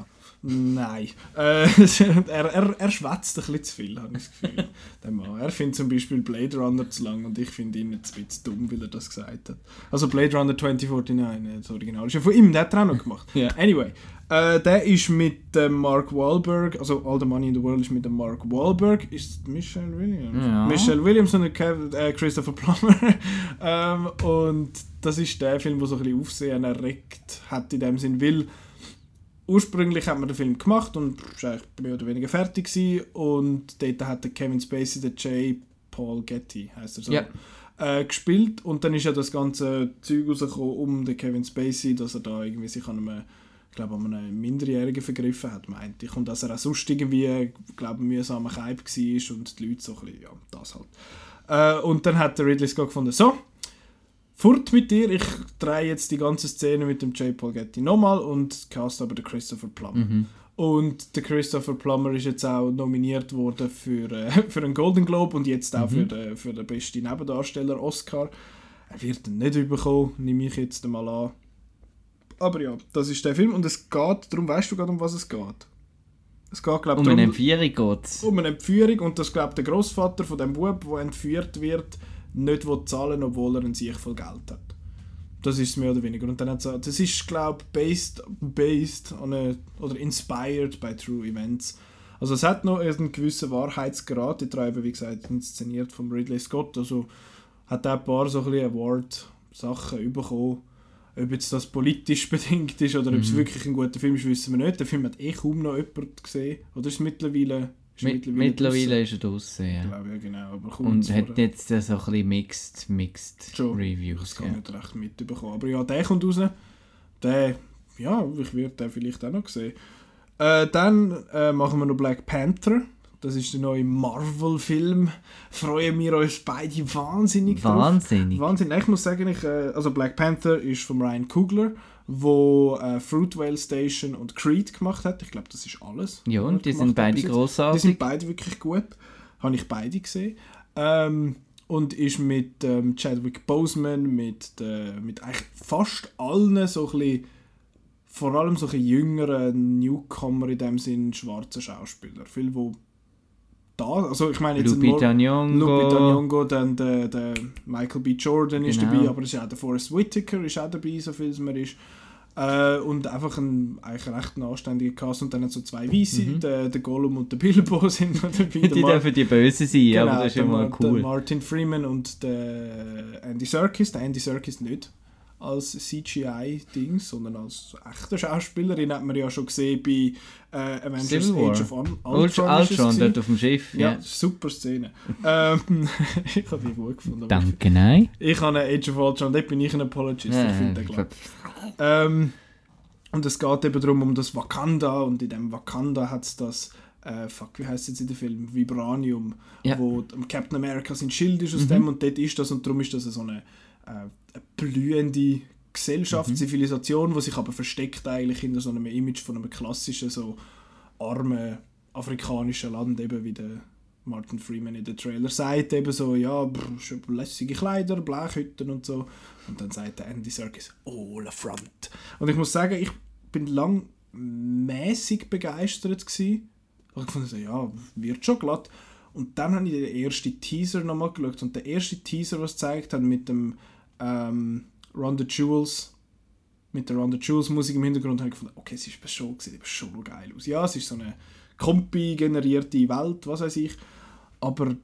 Nein. Äh, er, er, er schwätzt ein bisschen zu viel, habe ich das Gefühl. Der Mann. Er findet zum Beispiel Blade Runner zu lang und ich finde ihn jetzt ein bisschen dumm, weil er das gesagt hat. Also Blade Runner 2049, äh, das Original, ist ja von ihm, der hat er auch noch gemacht. Ja. Anyway, äh, der ist mit dem Mark Wahlberg, also All the Money in the World ist mit dem Mark Wahlberg, ist Michelle Williams? Ja. Michelle Williams und Kev, äh, Christopher Plummer. ähm, und das ist der Film, der so ein bisschen Aufsehen erregt hat in dem Sinn, weil ursprünglich hat man den Film gemacht und ist eigentlich mehr oder weniger fertig gewesen. und dort hat der Kevin Spacey der J. Paul Getty, heißt er so, Ja. äh, gespielt und dann ist ja das ganze Zeug rausgekommen um den Kevin Spacey, dass er da irgendwie sich an einem ich glaube, an einem Minderjährigen vergriffen hat, meinte ich. Und dass er auch sonst irgendwie, glaube ich, mühsamer Hype war und die Leute so ein bisschen, ja, das halt. Äh, und dann hat der Ridley Scott gefunden, so, fort mit dir, ich drehe jetzt die ganze Szene mit dem J. Paul Getty nochmal und cast aber den Christopher Plummer. Mhm. Und der Christopher Plummer ist jetzt auch nominiert worden für, äh, für einen Golden Globe und jetzt auch für, den, für den besten Nebendarsteller Oscar. Er wird ihn nicht bekommen, nehme ich jetzt mal an. Aber ja, das ist der Film und es geht, darum weißt du gerade, um was es geht. Es geht, glaube Um ich, eine darum, Empfehlung geht um eine Entführung und das glaubt der Großvater von dem Bub, der entführt wird, nicht will zahlen, obwohl er ein sich voll Geld hat. Das ist es mehr oder weniger. Und dann hat das ist glaube based based on a, oder inspired by true events. Also es hat noch einen gewissen Wahrheitsgrad. Die treiben wie gesagt inszeniert von Ridley Scott. Also hat auch ein paar so ein Award-Sachen bekommen. Ob jetzt das politisch bedingt ist oder ob es wirklich ein guter Film ist, wissen wir nicht. Der Film hat eh kaum noch jemand gesehen. Oder ist es mittlerweile... Mittlerweile ist er draussen, Ich ja. glaube ja genau, Und hat jetzt so ein bisschen mixed, mixed Schon. Reviews. Das kann Ja. ich nicht recht mitbekommen. Aber ja, der kommt raus. Der, ja, ich werde den vielleicht auch noch sehen. Äh, dann äh, machen wir noch Black Panther. Das ist der neue Marvel-Film. Freuen wir uns beide wahnsinnig drauf. Wahnsinnig. Wahnsinn. Ich muss sagen, ich, äh, also Black Panther ist von Ryan Coogler, wo äh, Fruitvale Station und Creed gemacht hat. Ich glaube, das ist alles. Ja, und die sind beide jetzt. Die sind beide wirklich gut. Habe ich beide gesehen. Ähm, und ist mit ähm, Chadwick Boseman, mit, äh, mit eigentlich fast allen so ein bisschen, vor allem so ein jüngeren Newcomer in dem Sinn, schwarzen Schauspieler. Viel, wo da, also ich meine jetzt Nyong'o. Lupita Nyong'o, dann der, der Michael B. Jordan ist Genau. dabei, aber es ist auch der Forrest Whitaker ist auch dabei, so viel es mir ist. Äh, und einfach ein eigentlich recht ein anständiger Cast und dann hat so zwei Weiße, Mhm. der, der Gollum und der Bilbo sind noch dabei. Die dürfen die Böse sein, aber das ist mal Mar- Der cool. Martin Freeman und der Andy Serkis, der Andy Serkis nicht. Als CGI-Ding, sondern als echter Schauspielerin hat man ja schon gesehen bei äh, Avengers Civil War. Age of Ultron, gewesen. dort auf dem Schiff. Ja, Ja. super Szene. ähm, ich habe die gut gefunden. Danke, nein. Ich, habe eine Age of Ultron, dort bin ich ein Apologist. Ja, ich finde den ähm, Und es geht eben darum, um das Wakanda und in dem Wakanda hat es das, äh, fuck, wie heißt es jetzt in dem Film? Vibranium, Ja. wo Captain America sein Schild ist aus Mhm. dem und dort ist das und darum ist das so eine, eine blühende Gesellschaft, Mhm. Zivilisation, die sich aber versteckt eigentlich hinter so einem Image von einem klassischen, so armen afrikanischen Land, eben wie der Martin Freeman in den Trailer sagt, eben so, ja, brr, lässige Kleider, Blechhütten und so. Und dann sagt der Andy Serkis, all a front. Und ich muss sagen, ich bin lang mäßig begeistert gewesen. Aber ich fand so, ja, wird schon glatt. Und dann habe ich den ersten Teaser nochmal geschaut. Und der erste Teaser, was gezeigt hat mit dem ähm, the Jewels, mit der the Jewels Musik im Hintergrund, habe ich gefunden, okay, es ist schon, sieht schon geil aus. Ja, es ist so eine Kompi-generierte Welt, was weiß ich. Aber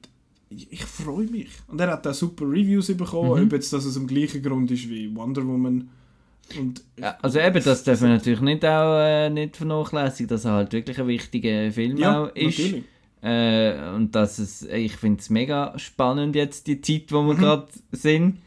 ich, freue mich. Und er hat auch super Reviews bekommen, Mhm. ob jetzt das aus dem gleichen Grund ist wie Wonder Woman. Und Ja, also eben, das darf man natürlich nicht auch äh, nicht vernachlässigen, dass er halt wirklich ein wichtiger Film ja, auch ist. natürlich. Äh, und dass es, ich finde es mega spannend jetzt, die Zeit, wo wir Mhm. gerade sind,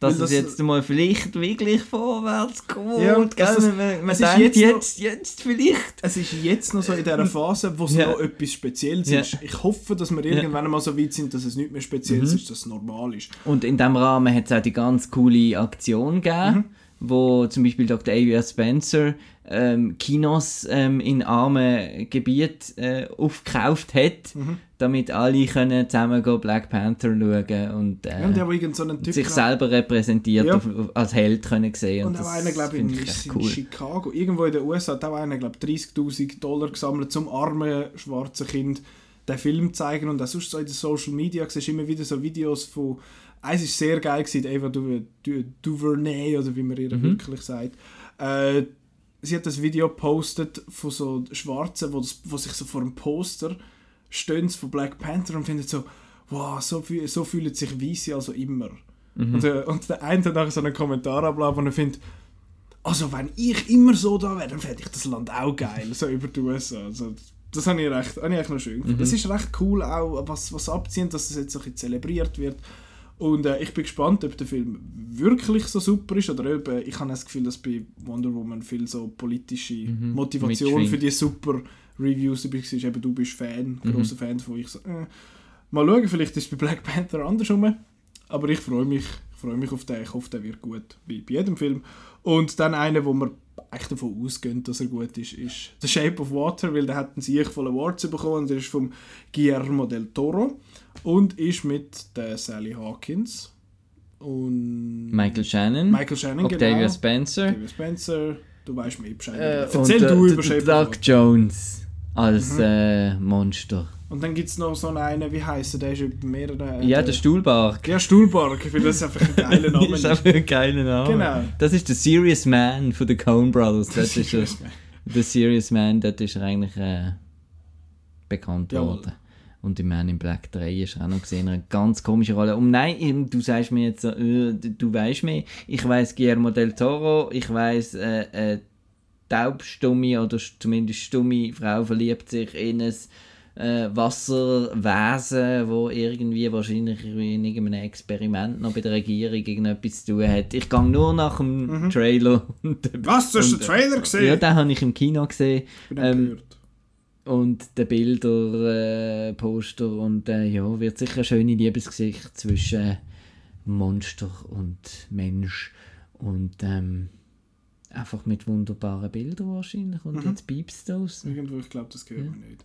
dass Weil es das- jetzt mal vielleicht wirklich vorwärts kommt. Ja, gell? das- man man es ist denkt jetzt noch- jetzt, jetzt vielleicht. Es ist jetzt noch so in dieser Phase, wo es Ja. noch etwas Spezielles Ja. ist. Ich hoffe, dass wir irgendwann einmal so weit sind, dass es nicht mehr Spezielles Mhm. ist, dass es normal ist. Und in diesem Rahmen hat es auch die ganz coole Aktion gegeben, Mhm. wo zum Beispiel Dr. Avia Spencer ähm, Kinos ähm, in armen Gebieten äh, aufgekauft hat, Mhm. damit alle können zusammen go Black Panther schauen und Ja, und äh, wo irgend so sich glaub- selber repräsentiert Ja. auf, auf, als Held können sehen. Und das auch einer, glaube ich, in, echt in Chicago, irgendwo in den USA, hat auch einer, glaube ich, 30.000 Dollar gesammelt, zum armen schwarzen Kind den Film zu zeigen. Und auch sonst so in den Social Media siehst du immer wieder so Videos von. Eins war sehr geil, gewesen, Eva Du- Du- DuVernay, oder wie man ihr Mhm. wirklich sagt. Äh, sie hat das Video gepostet von so Schwarzen, wo, das, wo sich so vor einem Poster stehen von Black Panther und findet so, wow, so, so fühlen sich Weiße also immer. Mhm. Und, äh, und der eine hat nachher so einen Kommentar abgeladen, wo er findet, also wenn ich immer so da wäre, dann fände ich das Land auch geil, so über die USA. Also, das habe ich, recht, habe ich echt noch schön gefunden. Mhm. Es ist recht cool auch, was, was abziehen, dass das jetzt so ein bisschen zelebriert wird. Und äh, ich bin gespannt, ob der Film wirklich so super ist oder ob, äh, ich habe das Gefühl, dass bei Wonder Woman viel so politische Mhm, Motivation für die super Reviews dabei war. Eben, du bist Fan, Mhm. großer Fan davon. Ich so, äh, mal schauen, vielleicht ist es bei Black Panther andersrum. Aber ich freue mich, ich freue mich auf den. Ich hoffe, der wird gut, wie bei jedem Film. Und dann einer, wo wir echt davon ausgehen, dass er gut ist, ist The Shape of Water, weil der hat einen Sieg voll Awards bekommen. Und der ist vom Guillermo del Toro und ist mit der Sally Hawkins und Michael Shannon, Michael Shannon, Octavia genau. Spencer Octavia Spencer. Du weißt mehr Bescheid. äh, Erzähl und du äh, über Shape Doug. Jones als Mhm. äh, Monster. Und dann gibt es noch so einen, wie heisst er, der ist über mehrere... Ja, der Stuhlbark. Ja, Stuhlbark, ich finde das einfach ein geiler Name. ist einfach ein geiler Name. Genau. Das ist der Serious Man von den Coen Brothers. Das ist er, Serious Man. der Serious Man, dort ist eigentlich äh, bekannt Jawohl. worden. Und im Man in Black 3 ist er auch noch gesehen, eine ganz komische Rolle. Und nein, du sagst mir jetzt, äh, du weißt mehr. Ich weiß Guillermo del Toro, ich weiß äh, äh, taubstumme oder st- zumindest stumme Frau verliebt sich in ein äh, Wasserwesen, wo irgendwie wahrscheinlich in irgendeinem Experiment noch bei der Regierung irgendetwas zu tun hat. Ich gehe nur nach dem Trailer. und- Was, du hast den Trailer gesehen? Ja, den habe ich im Kino gesehen. ich bin ähm, empört. Und der Bilder, äh, Poster und äh, ja, wird sicher eine schöne Liebesgeschichte zwischen Monster und Mensch und ähm, einfach mit wunderbaren Bildern wahrscheinlich und Mhm. jetzt piepst du aus. Irgendwo, ich glaube, das gehört Ja. man nicht.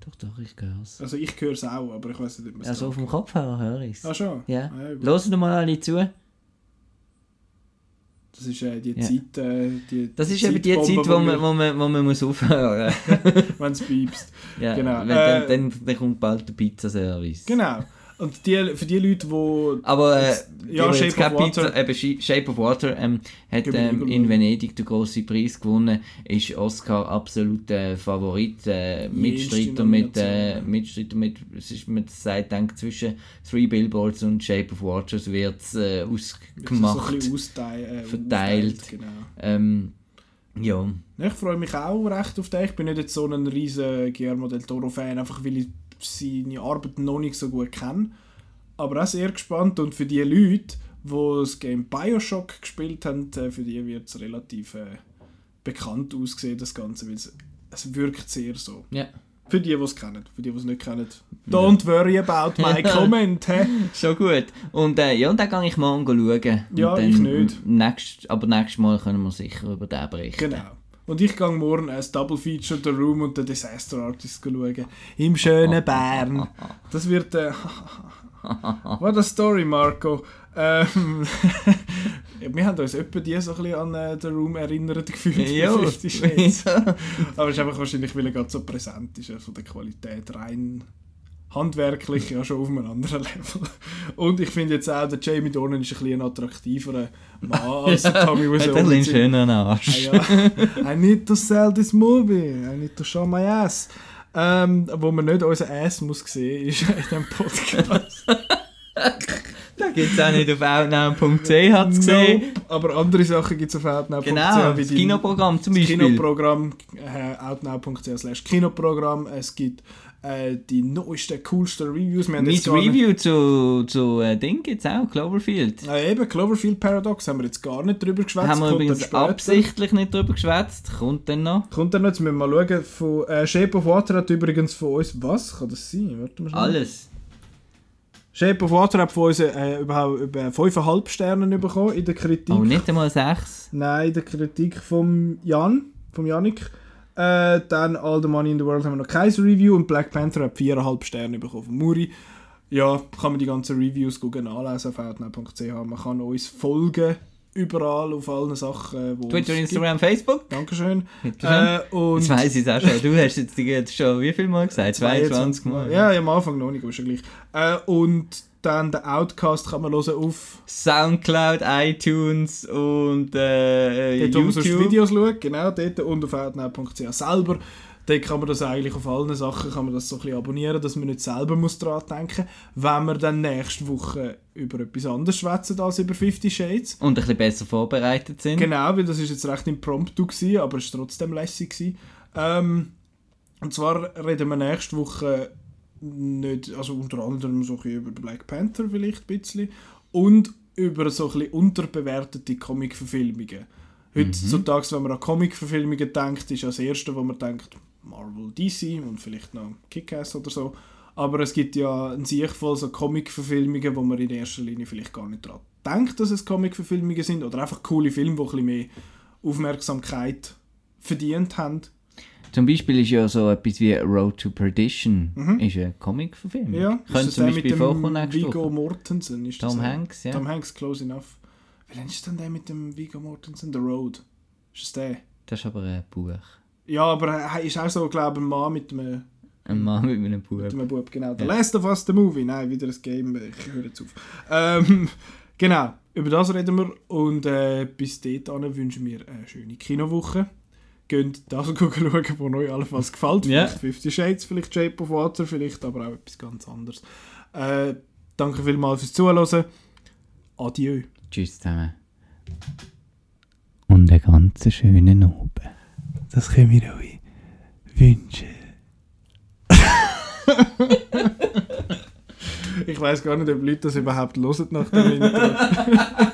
Doch, doch, ich höre es. Also ich höre es auch, aber ich weiß nicht, ob man es Also auf dem Kopfhörer höre ich es. Ah, schon? Ja. Ah, ja. Hören mal alle zu. Das ist äh, die Ja. Zeit, äh, die Das ist eben die Zeit, wo man, wo man, wo man muss aufhören muss. Wenn es piepst. ja, Genau. Äh, dann, dann, dann kommt bald der Pizzaservice. Genau. Und die, für die Leute, die... Aber äh, Ja, die, die Shape kein of Water. Pizza, eben Sh- Shape of Water ähm, hat ähm, in Venedig den grossen Preis gewonnen, ist Oscar absoluter Favorit, äh, Mitstreiter mit, äh. Mitstreiter mit, es ist, man sagt, denke, zwischen Three Billboards und Shape of Water wird es äh, So ausgemacht. ein bisschen austeil, äh, verteilt. aufteilt, Genau. Ähm, ja, Ich freue mich auch recht auf den. Ich bin nicht jetzt so ein riesen Guillermo del Toro-Fan, einfach weil ich seine Arbeit noch nicht so gut kenne. Aber auch sehr gespannt. Und für die Leute, die das Game Bioshock gespielt haben, äh, für die wird es relativ äh, bekannt aussehen, das Ganze, weil es, es wirkt sehr so. ja. Für die, die es kennen. Für die, die es nicht kennen. Don't worry about my comment. hä? Schon gut. Und äh, ja, dann gehe ich morgen schauen. Ja, dann, ich nicht. Nächst, aber nächstes Mal können wir sicher über den berichten. Genau. Und ich gehe morgen als Double Feature The Room und The Disaster Artist schauen. Im schönen Bern. Das wird. Äh, What a story, Marco. Ähm, wir haben uns etwa die so ein bisschen an äh, The Room erinnert gefühlt. Ja. Aber es ist einfach wahrscheinlich, weil er gerade so präsent ist, äh, von der Qualität rein handwerklich ja schon auf einem anderen Level. Und ich finde jetzt auch, der Jamie Dornan ist ein bisschen ein attraktiverer Mann als der Tommy Hat Wiseau. ein bisschen schönen Arsch. Ah, ja. I need to sell this movie. I need to show my ass. Ähm, wo man nicht unser Ass muss sehen, ist in diesem Podcast. Da gibt es auch nicht auf outnow.ch, hat es gesehen. No, aber andere Sachen gibt es auf outnow.ch. Genau, wie das Kinoprogramm zum das Beispiel. Kinoprogramm, äh, outnow.ch slash Kinoprogramm. Es gibt äh, die neuesten, coolsten Reviews. Wir haben Mein jetzt gar nicht- Review zu, zu äh, Ding gibt es auch, Cloverfield. Äh, eben, Cloverfield Paradox haben wir jetzt gar nicht drüber geschwätzt. Haben wir übrigens absichtlich nicht drüber geschwätzt. Kommt dann noch. Kommt dann noch, jetzt müssen wir mal schauen. Von, äh, Shape of Water hat übrigens von uns, was kann das sein? Warte mal. Alles. Shape of Water hat von uns äh, überhaupt über 5,5 Sterne bekommen in der Kritik. Oh, nicht einmal sechs. Nein, in der Kritik vom Jan, vom Janik. Äh, dann All the Money in the World haben wir noch kein Review und Black Panther hat 4,5 Sterne bekommen von Muri. Ja, kann man die ganzen Reviews gucken, anlesen auf outnow.ch. Man kann uns folgen, überall, auf allen Sachen, wo Twitter, Instagram, Facebook. gibt. Dankeschön. Bitteschön. Äh, und Jetzt weiss ich es auch schon. Du hast jetzt die jetzt schon wie viel Mal gesagt? 22 Mal. Ja, ja, am Anfang noch nicht, aber ja gleich. Äh, und dann den Outcast kann man hören auf Soundcloud, iTunes und äh, dort, wo man sonst YouTube. Videos schaut, genau dort und auf outnow.ch selber. Dort kann man das eigentlich auf allen Sachen kann man das so ein bisschen abonnieren, dass man nicht selber muss dran denken wenn wir dann nächste Woche über etwas anderes schwätzen als über 50 Shades. Und ein bisschen besser vorbereitet sind. Genau, weil das ist jetzt recht impromptu gewesen, aber es war trotzdem lässig. Gewesen. Ähm, und zwar reden wir nächste Woche nicht, also unter anderem so ein über den Black Panther vielleicht ein bisschen und über so ein unterbewertete Comic-Verfilmungen. Heutzutage, wenn man an Comic-Verfilmungen denkt, ist das Erste, wo man denkt, Marvel, DC und vielleicht noch Kick-Ass oder so. Aber es gibt ja ein Sicht voll so Comic-Verfilmungen, wo man in erster Linie vielleicht gar nicht daran denkt, dass es Comic-Verfilmungen sind oder einfach coole Filme, die ein bisschen mehr Aufmerksamkeit verdient haben. Zum Beispiel ist ja so etwas wie Road to Perdition Mhm. ist ein Comic-Verfilm. Ja, Könnte das zum Beispiel mit vorkommen dem nächste Viggo Woche. Mortensen? Ist das Tom er? Hanks, ja. Tom Hanks, close enough. Wie ist denn der mit dem Viggo Mortensen? The Road. Ist das der? Das ist aber ein Buch. Ja, aber er ist auch so, glaube ich, ein Mann mit einem, Ein Mann mit einem Buch. mit einem Bub. Genau. The Ja. Last of Us, the Movie. Nein, wieder ein Game. Ich höre jetzt auf. Ähm, genau, über das reden wir. Und äh, bis dahin wünschen wir eine schöne Kinowoche. Geht das schauen, was euch allenfalls gefällt. Ja. Vielleicht Fifty Shades, vielleicht Shape of Water, vielleicht aber auch etwas ganz anderes. Äh, danke vielmals fürs Zuhören. Adieu. Tschüss zusammen. Und einen ganz schönen Abend. Das können wir euch wünschen. ich weiß gar nicht, ob Leute das überhaupt hören nach dem Intro.